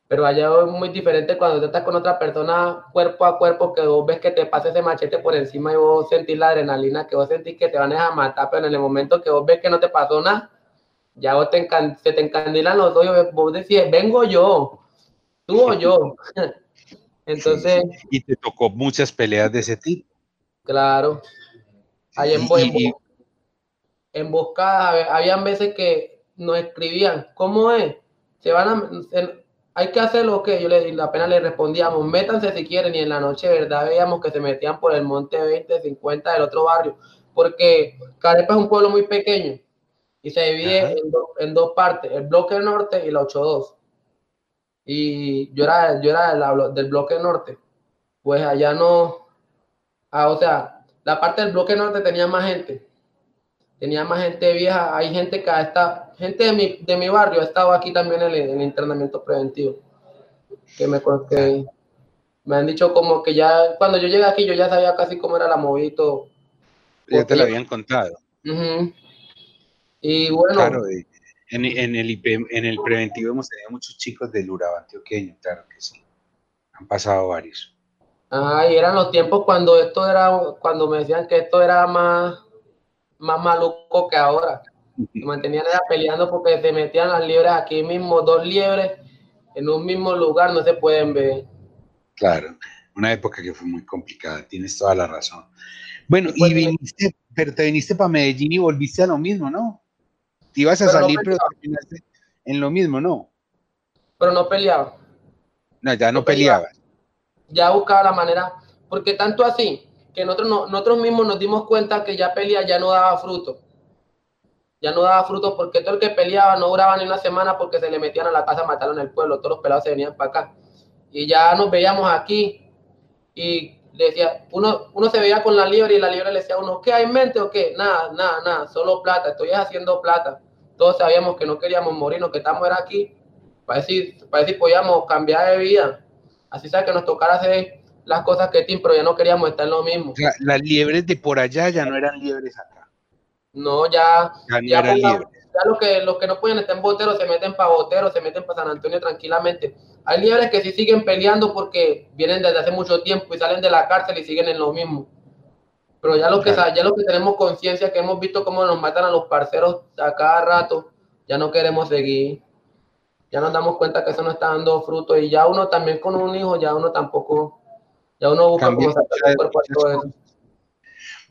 Pero allá es muy diferente cuando estás con otra persona cuerpo a cuerpo, que vos ves que te pasa ese machete por encima y vos sentís la adrenalina, que vos sentís que te van a matar, pero en el momento que vos ves que no te pasó nada, ya vos te se te encandilan los dos, vos decís, vengo yo, tú o yo. Entonces. Y te tocó muchas peleas de ese tipo. Claro. Ahí en, y, emboscadas, habían veces que nos escribían, ¿cómo es? Se van a, hay que hacer lo que yo le apenas le respondíamos, métanse si quieren, y en la noche, ¿verdad? Veíamos que se metían por el monte 20, 50 del otro barrio, porque Carepa es un pueblo muy pequeño y se divide en, dos partes, el bloque norte y la 8-2. Y yo era, yo era del bloque norte, pues allá no, ah, o sea, la parte del bloque norte tenía más gente, tenía más gente vieja, hay gente que está, gente de mi, de mi barrio ha estado aquí también en el, internamiento preventivo, que me, que me han dicho como que ya, cuando yo llegué aquí yo ya sabía casi cómo era la movida Ya te lo habían contado. Y bueno. Claro, en, en, el en el preventivo hemos tenido muchos chicos del Urabá antioqueño, claro que sí. Han pasado varios. Ah, y eran los tiempos cuando esto era, cuando me decían que esto era más, más maluco que ahora. Se mantenían peleando porque se metían las liebres aquí mismo, dos liebres en un mismo lugar, no se pueden ver. Claro, una época que fue muy complicada, tienes toda la razón. Bueno, y viniste, pero te viniste para Medellín y volviste a lo mismo, ¿no? Ibas a salir, pero terminaste en lo mismo, ¿no? Pero no peleaba. No, ya no, peleabas. Ya buscaba la manera, porque tanto así, que nosotros, nosotros mismos nos dimos cuenta que ya pelea ya no daba fruto. Ya no daba fruto porque todo el que peleaba no duraba ni una semana porque se le metían a la casa en el pueblo. Todos los pelados se venían para acá. Y ya nos veíamos aquí y decía, uno, uno se veía con la liebre y la liebre le decía a uno, ¿qué hay en mente o qué? Nada, nada, nada, solo plata, estoy haciendo plata. Todos sabíamos que no queríamos morirnos, que estamos era aquí para decir, para decir podíamos cambiar de vida. Así sea que nos tocara hacer las cosas que Tim, pero ya no queríamos estar en lo mismo. las liebres de por allá ya no eran liebres acá. No, ya, ya, ya, eran liebres. ya los que, los que no pueden estar en Botero se meten para Botero, se meten para San Antonio tranquilamente. Hay liebres que sí siguen peleando porque vienen desde hace mucho tiempo y salen de la cárcel y siguen en lo mismo. Pero ya los que, ya los que tenemos conciencia, que hemos visto cómo nos matan a los parceros a cada rato, ya no queremos seguir ya nos damos cuenta que eso no está dando fruto y ya uno también con un hijo, ya uno tampoco, ya uno busca cómo sacar el cuerpo todo eso.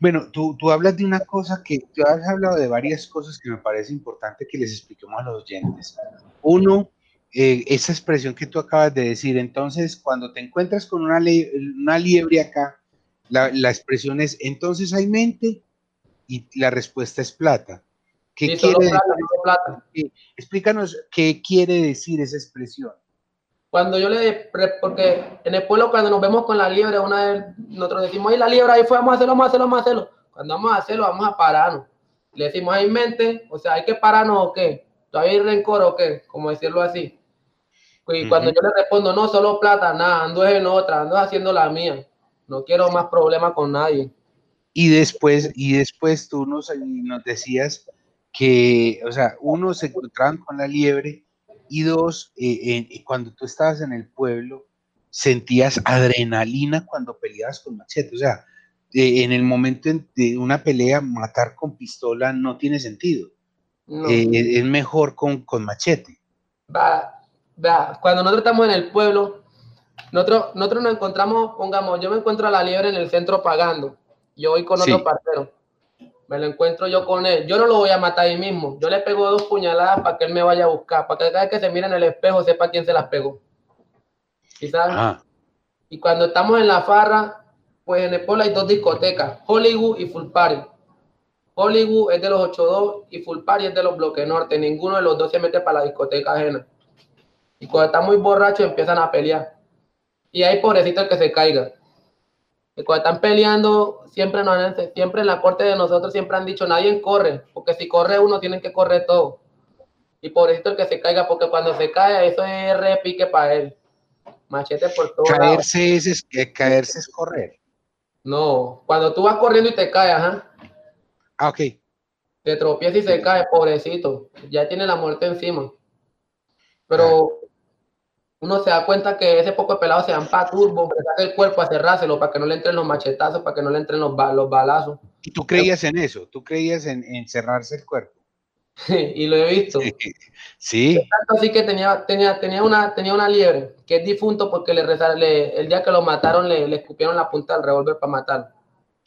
Bueno, tú, tú hablas de una cosa que, tú has hablado de varias cosas que me parece importante que les expliquemos a los oyentes. Uno, eh, esa expresión que tú acabas de decir, entonces cuando te encuentras con una, una liebre acá, la, la expresión es, entonces hay mente y la respuesta es plata. ¿Qué quiere decir? Explícanos qué quiere decir esa expresión. Cuando yo le, porque en el pueblo cuando nos vemos con la liebre, una vez nosotros decimos, ahí la liebre, ahí fue, vamos a hacerlo, vamos a hacerlo, vamos a hacerlo. Cuando vamos a hacerlo, vamos a pararnos. Le decimos, hay mente, o sea, hay que pararnos o qué, todavía hay rencor o qué, como decirlo así. Y cuando yo le respondo, no, solo plata, nada, ando en otra, ando haciendo la mía. No quiero más problemas con nadie. Y después, y después tú nos, nos decías que, o sea, uno, se encontraban con la liebre y dos, eh, cuando tú estabas en el pueblo, sentías adrenalina cuando peleabas con machete. O sea, eh, en el momento de una pelea, matar con pistola no tiene sentido. Eh, es mejor con, con machete. Va, va. Cuando nosotros estamos en el pueblo, nosotros, nosotros nos encontramos, pongamos, yo me encuentro a la liebre en el centro pagando. Yo voy con otro parcero me lo encuentro yo con él. Yo no lo voy a matar ahí mismo. Yo le pego dos puñaladas para que él me vaya a buscar, para que cada vez que se mire en el espejo sepa quién se las pegó. Quizás. Y cuando estamos en la farra, pues en el pueblo hay dos discotecas, Hollywood y Full Party. Hollywood es de los 82 y Full Party es de los bloques norte. Ninguno de los dos se mete para la discoteca ajena. Y cuando están muy borrachos empiezan a pelear. Y hay pobrecito el que se caiga cuando están peleando, siempre, nos, siempre en la corte de nosotros siempre han dicho, nadie corre, porque si corre uno, tienen que correr todo. Y por eso el que se caiga, porque cuando se cae, eso es repique para él. Machete por todo. Caerse es, caerse es correr. No, cuando tú vas corriendo y te caes, ajá. Ah, ok. Te tropiezas y se cae, pobrecito. Ya tiene la muerte encima. Pero uno se da cuenta que ese poco de pelado se dan para turbo, saca el cuerpo a cerrárselo para que no le entren los machetazos, para que no le entren los, los balazos. ¿Y tú creías en eso? ¿Tú creías en, cerrarse el cuerpo? y lo he visto. Sí. Así que tenía, tenía, tenía, una, tenía una liebre que es difunto porque le, le el día que lo mataron le, le escupieron la punta del revólver para matar.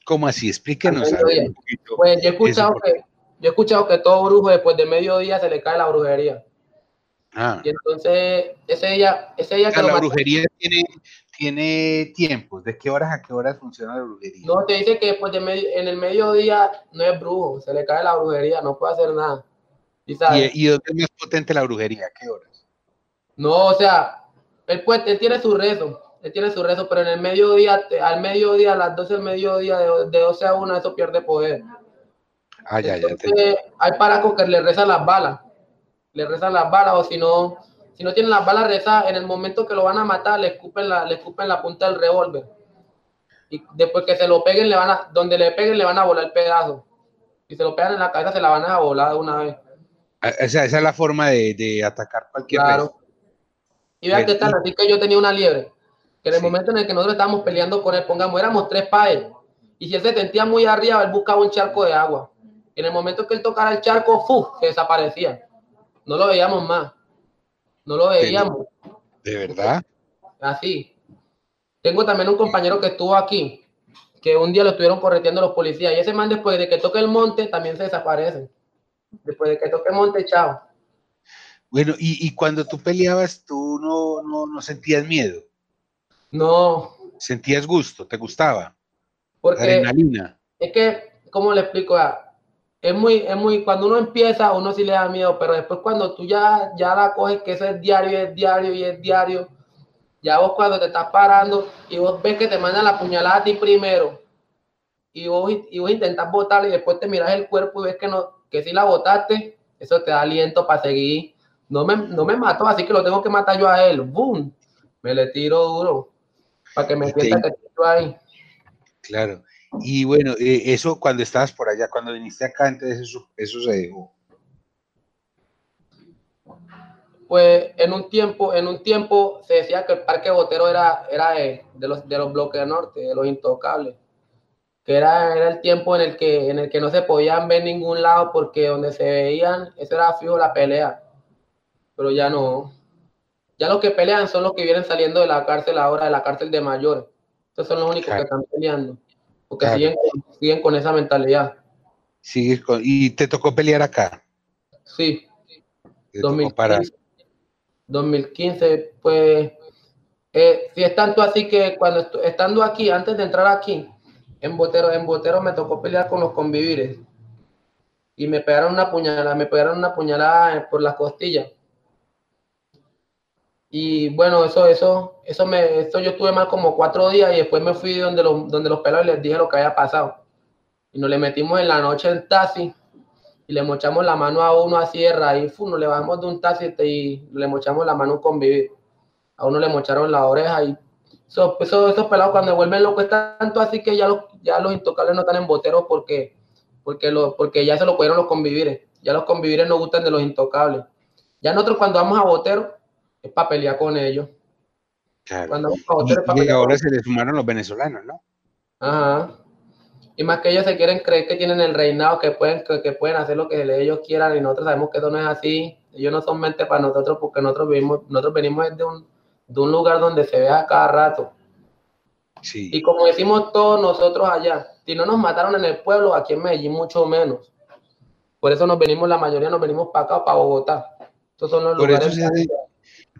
¿Cómo así? Explíquenos. Pues yo he escuchado que yo he escuchado que todo brujo después de mediodía se le cae la brujería. Ah. Y entonces, ese día, ese día que la brujería tiene, tiene tiempos. ¿De qué horas a qué horas funciona la brujería? No, te dice que después de en el mediodía no es brujo, se le cae la brujería, no puede hacer nada. ¿Y, ¿Y, dónde es más potente la brujería? ¿Qué horas? No, o sea, él, puede, tiene su rezo, él tiene su rezo, pero en el mediodía, al mediodía, a las 12 del mediodía, de, de 12 a 1, eso pierde poder. Ah, ya, ya. Hay paracos que le rezan las balas le rezan las balas o si no, si no tienen las balas rezadas, en el momento que lo van a matar, le escupen la, le escupen la punta del revólver. Y después que se lo peguen, le van a, donde le peguen, le van a volar el pedazo. Si se lo pegan en la cabeza, se la van a volar de una vez. Ah, esa, esa es la forma de, de atacar cualquier claro. Y vean qué tal, así que yo tenía una liebre, que en el momento en el que nosotros estábamos peleando con él, pongamos, éramos tres él, y si él se sentía muy arriba, él buscaba un charco de agua. Y en el momento que él tocara el charco, ¡fu! se desaparecía. No lo veíamos más. No lo veíamos. ¿De verdad? Así. Tengo también un compañero que estuvo aquí, que un día lo estuvieron correteando los policías. Y ese man, después de que toque el monte, también se desaparece. Después de que toque el monte, chao. Bueno, y, cuando tú peleabas, tú no, no, no, sentías miedo. No. ¿Sentías gusto? ¿Te gustaba? Porque Adrenalina. Es que, ¿cómo le explico? Ah, es muy, es muy, cuando uno empieza, uno sí le da miedo, pero después cuando tú ya, ya la coges, que eso es diario, es diario y es diario, Ya vos cuando te estás parando y vos ves que te mandan la puñalada a ti primero y vos, y vos intentas botarla y después te miras el cuerpo y ves que no, que si la botaste, eso te da aliento para seguir. No me, no me mató, así que lo tengo que matar yo a él. ¡Boom! Me le tiro duro para que me sienta que estoy ahí. Claro. Y bueno, eh, eso cuando estabas por allá, cuando viniste acá, entonces eso, eso se dejó. Pues en un tiempo, en un tiempo se decía que el parque botero era, era de, los, de los bloques norte, de los intocables. Que era, era el tiempo en el, que, en el que no se podían ver ningún lado porque donde se veían, eso era fijo la pelea. Pero ya no. Ya los que pelean son los que vienen saliendo de la cárcel ahora, de la cárcel de mayores. Estos son los únicos que están peleando. Porque siguen, siguen, con esa mentalidad. Sigues con, ¿Y te tocó pelear acá? Sí. 2015, 2015, pues, eh, si es tanto así que cuando estando aquí, antes de entrar aquí, en Botero, en Botero me tocó pelear con los convivires. Y me pegaron una puñalada, me pegaron una puñalada por las costillas. Y bueno, eso, eso, eso me, eso yo estuve mal como cuatro días y después me fui donde los, donde los pelos y les dije lo que había pasado. Y nos le metimos en la noche en taxi y le mochamos la mano a uno a sierra y fu, nos le bajamos de un taxi y le mochamos la mano a un convivir. A uno le mocharon la oreja y eso, esos pelados cuando vuelven locos tanto así que ya los, ya los intocables no están en boteros porque, porque, lo, porque ya se lo pudieron los convivires. Ya los convivires no gustan de los intocables. Ya nosotros cuando vamos a botero es para pelear con ellos. Cuando y, ahora se le sumaron los venezolanos, ¿no? Ajá. Y más que ellos se quieren creer que tienen el reinado, que pueden, que, pueden hacer lo que ellos quieran, y nosotros sabemos que eso no es así. Ellos no son mente para nosotros porque nosotros vivimos, nosotros venimos de un, de un lugar donde se vea cada rato. Sí. Y como decimos todos nosotros allá, si no nos mataron en el pueblo, aquí en Medellín mucho menos. Por eso nos venimos, la mayoría nos venimos para acá, para Bogotá. Estos son los lugares.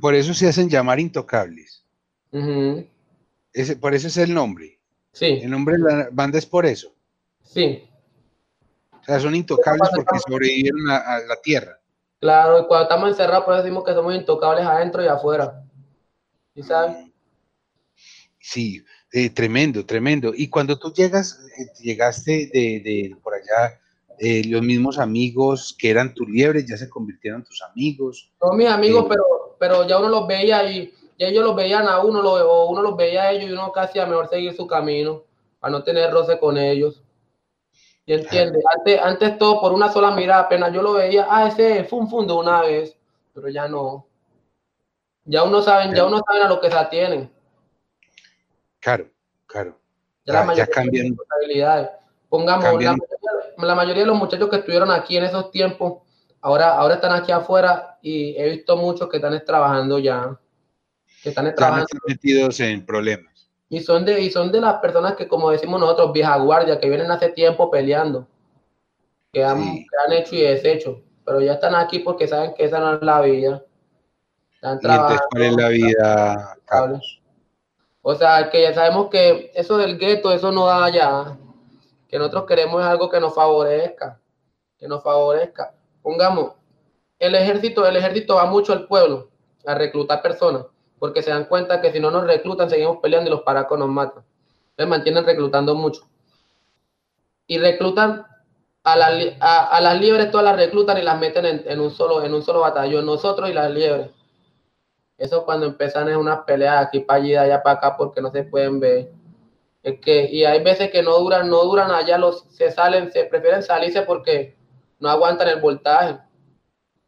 Por eso se hacen llamar intocables. Ese, por eso es el nombre. Sí. El nombre de la banda es por eso. Sí. O sea, son intocables porque sobrevivieron a, la tierra. Claro, y cuando estamos encerrados, por eso decimos que somos intocables adentro y afuera. ¿Sí sabes? Sí, eh, tremendo, tremendo. Y cuando tú llegas, eh, llegaste de, de por allá eh, los mismos amigos que eran tus liebres ya se convirtieron en tus amigos. No, mis amigos, pero, pero ya uno los veía y, ellos los veían a uno, lo, o uno los veía a ellos y uno casi a mejor seguir su camino para no tener roce con ellos. ¿Y entiendes? Antes, antes todo por una sola mirada, apenas yo lo veía, ah, ese fue un fundo una vez, pero ya no. Ya uno saben, ya uno saben a lo que se atienen. Claro, claro. Ya, la mayoría cambian. Responsabilidades. Pongamos, la, mayoría de los muchachos que estuvieron aquí en esos tiempos, ahora, ahora están aquí afuera y he visto muchos que están trabajando ya, que están trabajando. metidos en problemas. Y son, de, y son de las personas que, como decimos nosotros, vieja guardia, que vienen hace tiempo peleando, que han, hecho y deshecho, pero ya están aquí porque saben que esa no es la vida. Están trabajando. ¿Cuál es la vida, Carlos? O sea, que ya sabemos que eso del gueto, eso no da ya que nosotros queremos es algo que nos favorezca, que nos favorezca. Pongamos, el ejército, el ejército va mucho al pueblo a reclutar personas, porque se dan cuenta que si no nos reclutan, seguimos peleando y los paracos nos matan. Entonces mantienen reclutando mucho. Y reclutan a, las liebres, todas las reclutan y las meten en, un solo, en un solo batallón, nosotros y las liebres. Eso cuando empiezan es una pelea aquí para allá, allá para acá, porque no se pueden ver y hay veces que no duran, no duran allá, los, se salen, se prefieren salirse porque no aguantan el voltaje.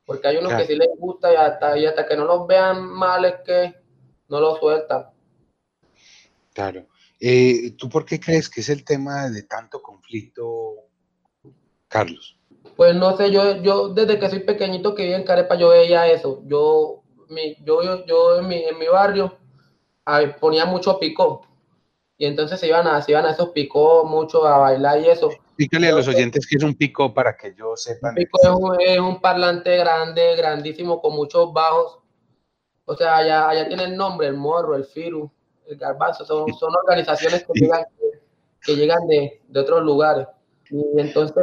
Porque hay unos que sí les gusta y hasta, y hasta que no los vean mal es que no los sueltan. Claro. Eh, ¿Tú por qué crees que es el tema de tanto conflicto, Carlos? Pues no sé, yo, yo desde que soy pequeñito que viví en Carepa, yo veía eso. Yo, mi, yo, yo, en, mi, en mi barrio ponía mucho picó y entonces se iban a, se iban a esos picó mucho a bailar y eso. Explícale a los oyentes qué es un picó para que yo sepan. Un picó es un, parlante grande, grandísimo, con muchos bajos. O sea, allá, allá tiene el nombre, el morro, el firu, el garbanzo, son, son organizaciones que llegan, que, llegan de, de, otros lugares. Y entonces,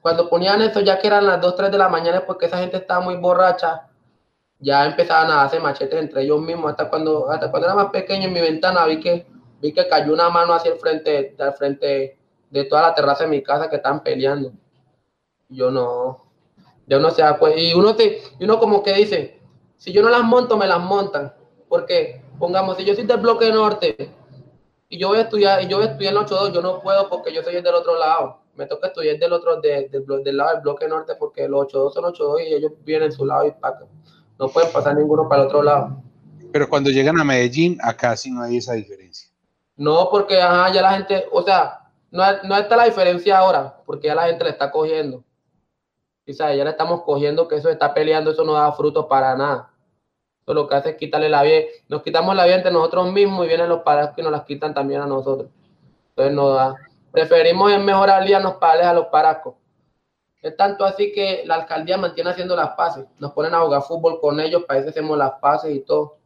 cuando ponían eso, ya que eran las 2, 3 de la mañana, porque esa gente estaba muy borracha, ya empezaban a hacer machetes entre ellos mismos, hasta cuando, hasta cuando era más pequeño en mi ventana vi que, vi que cayó una mano hacia el frente, al frente de toda la terraza de mi casa que estaban peleando. Yo no, uno se da cuenta, y uno, te, y uno como que dice, si yo no las monto, me las montan, porque, pongamos, si yo soy del bloque norte, y yo voy a estudiar, y yo voy a estudiar en 8-2, yo no puedo porque yo soy del otro lado, me toca estudiar del otro, del, del lado del bloque norte, porque los 8-2 son 8-2 y ellos vienen en su lado y para no pueden pasar ninguno para el otro lado. Pero cuando llegan a Medellín, acá sí no hay esa diferencia. No, porque ajá, ya la gente, o sea, no, no está la diferencia ahora, porque ya la gente le está cogiendo. Y ya le estamos cogiendo que eso está peleando, eso no da frutos para nada. Eso lo que hace es quitarle la vida. Nos quitamos la vida entre nosotros mismos y vienen los padres que nos las quitan también a nosotros. Entonces no da. Preferimos en mejor aliarnos para a los paracos. Es tanto así que la alcaldía mantiene haciendo las paces. Nos ponen a jugar fútbol con ellos, para eso hacemos las paces y todo.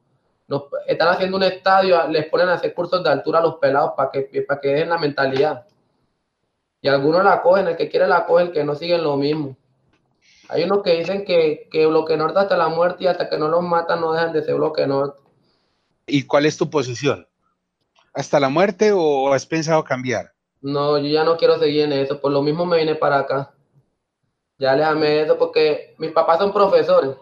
Nos, están haciendo un estadio, les ponen a hacer cursos de altura a los pelados para que, para que dejen la mentalidad. Y algunos la cogen, el que quiere la coge, el que no siguen lo mismo. Hay unos que dicen que, que bloque norte hasta la muerte y hasta que no los matan no dejan de ser bloque norte. ¿Y cuál es tu posición? ¿Hasta la muerte o has pensado cambiar? No, yo ya no quiero seguir en eso, por lo mismo me vine para acá. Ya déjame eso porque mis papás son profesores.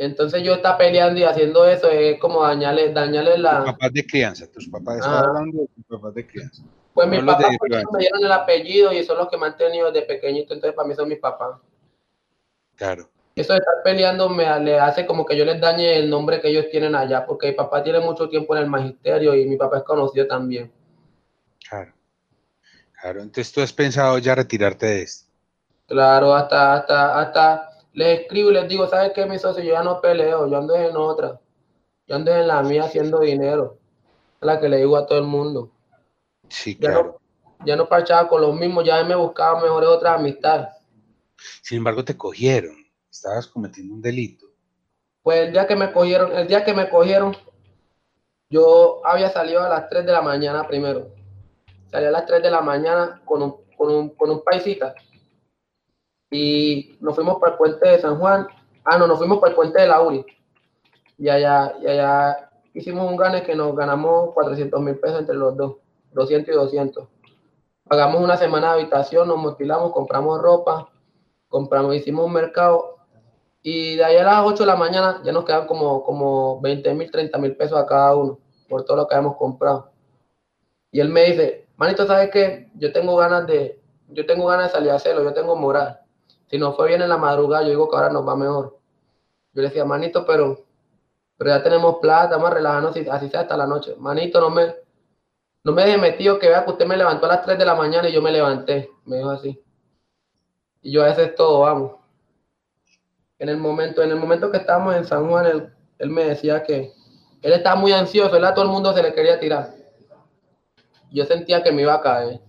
Entonces yo está peleando y haciendo eso es como dañarle, dañarle la... Tus papás de crianza, tus papás, ah. hablando de tus papás de crianza. Pues mis papás me dieron el apellido y son los que me han tenido desde pequeñito, entonces para mí son mis papás. Claro. Eso de estar peleando me le hace como que yo les dañe el nombre que ellos tienen allá, porque mi papá tiene mucho tiempo en el magisterio y mi papá es conocido también. Claro. Claro, entonces tú has pensado ya retirarte de esto. Claro, hasta, hasta, hasta les escribo y les digo, ¿sabes qué, mi socio? Yo ya no peleo, yo ando en otra. Yo ando en la mía haciendo dinero. Es la que le digo a todo el mundo. Sí, claro. Ya no, parchaba con los mismos, ya me buscaba mejores otras amistades. Sin embargo, te cogieron. Estabas cometiendo un delito. Pues el día que me cogieron, el día que me cogieron, yo había salido a las 3 de la mañana primero. Salí a las 3 de la mañana con un, con un, con un paisita y nos fuimos para el puente de San Juan. Ah, no, nos fuimos para el puente de la Uri. Y allá, y allá hicimos un gane que nos ganamos 400 mil pesos entre los dos, 200 y 200. Pagamos una semana de habitación, nos motilamos, compramos ropa, compramos, hicimos un mercado. Y de ahí a las 8 de la mañana ya nos quedan como, como 20 mil, 30 mil pesos a cada uno por todo lo que habíamos comprado. Y él me dice, manito, ¿sabes qué? Yo tengo ganas de, yo tengo ganas de salir a hacerlo, yo tengo moral. Si no fue bien en la madrugada, yo digo que ahora nos va mejor. Yo le decía, manito, pero, pero ya tenemos plata, vamos a así, sea hasta la noche. Manito, no me, no me deje metido que vea que usted me levantó a las 3 de la mañana y yo me levanté. Me dijo así. Y yo a veces todo, vamos. En el momento, en el momento que estábamos en San Juan, él, él me decía que él estaba muy ansioso, él a todo el mundo se le quería tirar. Yo sentía que me iba a caer.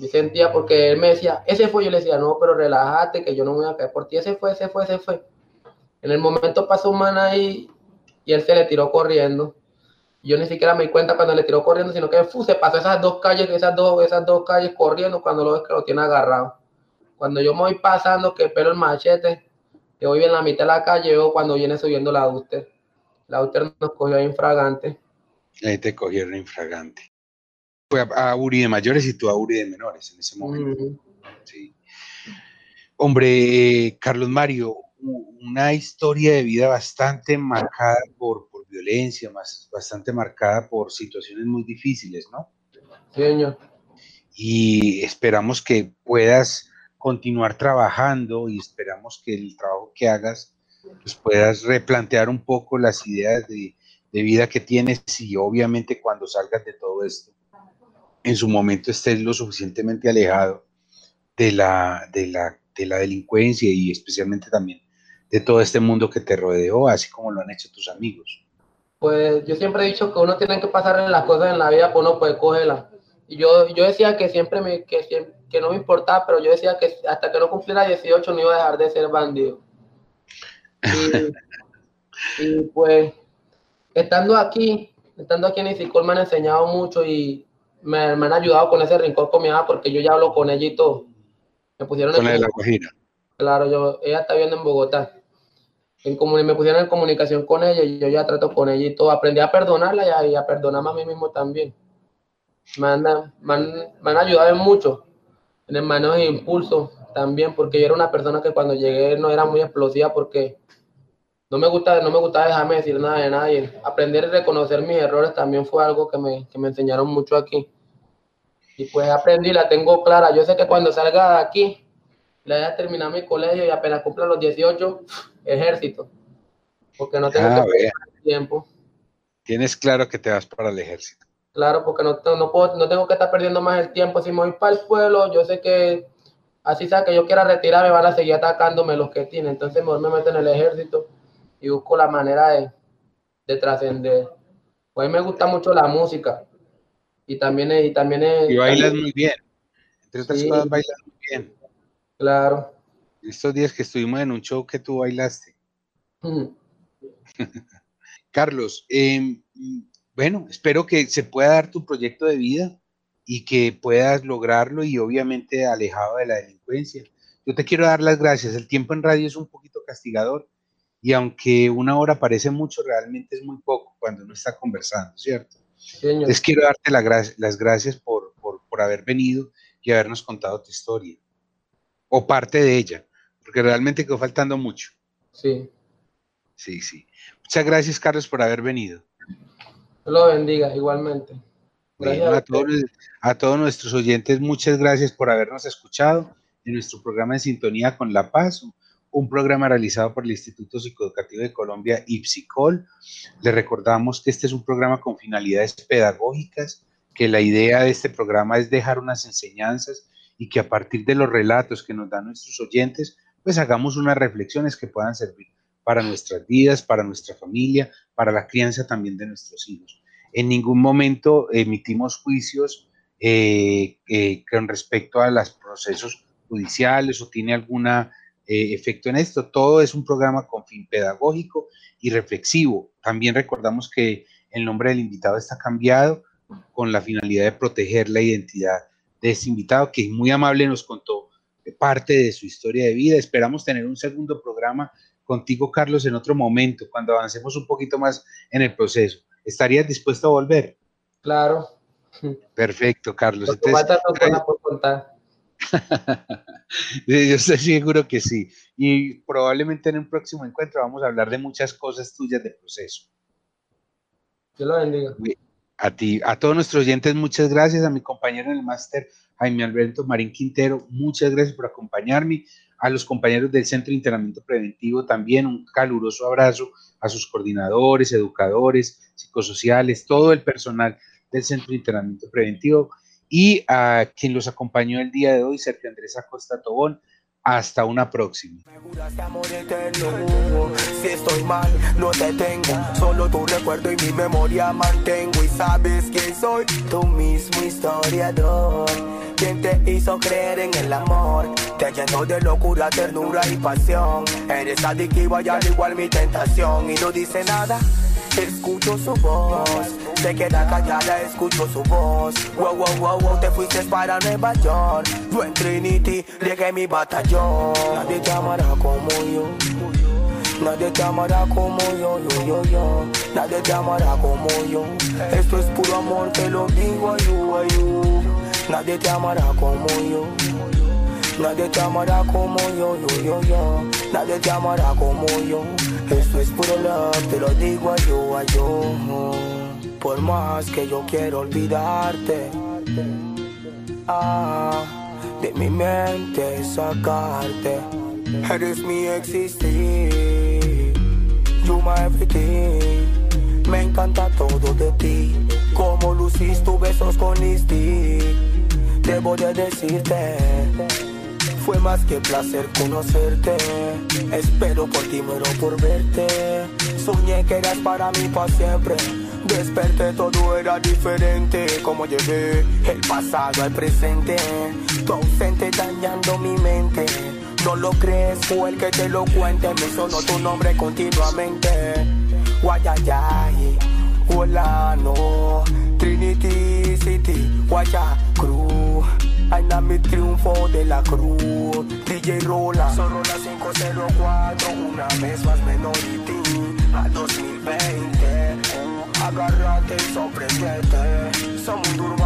Yo sentía porque él me decía, ese fue, yo le decía, no, pero relájate, que yo no me voy a caer por ti, ese fue, ese fue, ese fue. En el momento pasó un man ahí y él se le tiró corriendo. Yo ni siquiera me di cuenta cuando le tiró corriendo, sino que se pasó esas dos calles, esas dos, esas dos calles corriendo cuando lo ves que lo tiene agarrado. Cuando yo me voy pasando, que pelo el machete, que voy en la mitad de la calle, veo cuando viene subiendo la Uster. La Uster nos cogió infragante. Ahí te cogieron infragante fue a, Uri de mayores y tú a Uri de menores en ese momento. sí. Hombre, Carlos Mario, una historia de vida bastante marcada por, por violencia, más, bastante marcada por situaciones muy difíciles, ¿no? Sí, señor. Y esperamos que puedas continuar trabajando y esperamos que el trabajo que hagas pues puedas replantear un poco las ideas de, de vida que tienes y obviamente cuando salgas de todo esto en su momento estés lo suficientemente alejado de la, de la, de la delincuencia y especialmente también de todo este mundo que te rodeó, así como lo han hecho tus amigos? Pues yo siempre he dicho que uno tiene que pasar las cosas en la vida, pues uno puede cogerlas. Y yo, yo decía que siempre me, que, que no me importaba, pero yo decía que hasta que no cumpliera 18 no iba a dejar de ser bandido. Y, y pues, estando aquí, estando aquí en Isicol me han enseñado mucho y me, han ayudado con ese rincón con mi mamá porque yo ya hablo con ella y todo. Me pusieron con la de la Guajira. Claro, yo, ella está viviendo en Bogotá. en me pusieron en comunicación con ella y yo ya trato con ella y todo. Aprendí a perdonarla y a, perdonarme a mí mismo también. Me han, me han, ayudado mucho en el manejo de impulso también, porque yo era una persona que cuando llegué no era muy explosiva porque no me gusta, no me gustaba dejarme decir nada de nadie. Aprender a reconocer mis errores también fue algo que me, que me enseñaron mucho aquí. Y pues aprendí, la tengo clara. Yo sé que cuando salga de aquí, le voy a terminar mi colegio y apenas cumpla los 18, ejército. Porque no tengo ah, tiempo. Tienes claro que te vas para el ejército. Claro, porque no, no, puedo, no tengo que estar perdiendo más el tiempo. Si me voy para el pueblo, yo sé que así sea que yo quiera retirarme, van a seguir atacándome los que tienen. Entonces mejor me meto en el ejército y busco la manera de, de trascender. Pues me gusta mucho la música. Y también, y también Y bailas muy bien. Entre otras cosas, bailas muy bien. Claro. Estos días que estuvimos en un show que tú bailaste. Carlos, em, bueno, espero que se pueda dar tu proyecto de vida y que puedas lograrlo y obviamente alejado de la delincuencia. Yo te quiero dar las gracias. El tiempo en radio es un poquito castigador y aunque una hora parece mucho, realmente es muy poco cuando uno está conversando, ¿cierto? Les quiero darte las gracias por, por haber venido y habernos contado tu historia o parte de ella, porque realmente quedó faltando mucho. Sí. Sí, sí. Muchas gracias, Carlos, por haber venido. lo bendiga, igualmente. a, todos, a todos nuestros oyentes, muchas gracias por habernos escuchado en nuestro programa en sintonía con La Paz, un programa realizado por el Instituto Psicoeducativo de Colombia, IPSICOL. Le recordamos que este es un programa con finalidades pedagógicas, que la idea de este programa es dejar unas enseñanzas y que a partir de los relatos que nos dan nuestros oyentes, pues hagamos unas reflexiones que puedan servir para nuestras vidas, para nuestra familia, para la crianza también de nuestros hijos. En ningún momento emitimos juicios eh, eh, con respecto a los procesos judiciales o tiene algún eh, efecto en esto. Todo es un programa con fin pedagógico y reflexivo. También recordamos que el nombre del invitado está cambiado con la finalidad de proteger la identidad de este invitado que muy amable nos contó parte de su historia de vida. Esperamos tener un segundo programa contigo, Carlos, en otro momento, cuando avancemos un poquito más en el proceso. ¿Estarías dispuesto a volver? Claro. Perfecto, Carlos. Entonces, por contar. Yo estoy seguro que sí. Y probablemente en un próximo encuentro vamos a hablar de muchas cosas tuyas de proceso. Dios lo bendiga. A ti, a todos nuestros oyentes, muchas gracias. A mi compañero en el máster, Jaime Alberto Marín Quintero, muchas gracias por acompañarme. A los compañeros del Centro de Internamiento Preventivo también un caluroso abrazo. A sus coordinadores, educadores, psicosociales, todo el personal del Centro de Internamiento Preventivo y a quien los acompañó el día de hoy, Sergio Andrés Acosta Tobón. Hasta una próxima. Te de locura, ternura y pasión. Y no dice nada escucho su voz. Se queda callada, escucho su voz. Wow, wow, wow, wow, te fuiste para Nueva York. Yo en Trinity llegué mi batallón. Nadie te amará como yo. Nadie te amará como yo, yo, yo, yo. Nadie te amará como yo. Esto es puro amor, te lo digo a you. Nadie te amará como yo. Nadie te amará como yo, yo, yo, yo. Nadie te amará como yo. Esto es puro love, te lo digo a yo, a yo. Por más que yo quiero olvidarte, ah, de mi mente sacarte. Eres mi existir, you my everything. Me encanta todo de ti, como lucís tus besos con lipstick. Debo de decirte fue más que placer conocerte. Espero por ti, muero por verte. Soñé que eras para mí para siempre. Desperté, todo era diferente. Como llevé el pasado al presente. Tu ausente dañando mi mente. No lo crees, fue el que te lo cuente. Me sonó tu nombre continuamente. Guayayay, hola, no. Trinity City, Guaya Cruz. Aina mi triunfo de la cruz. DJ Rola, solo las 5 04, una vez más menor y ti, a 2020. Agárrate y somos un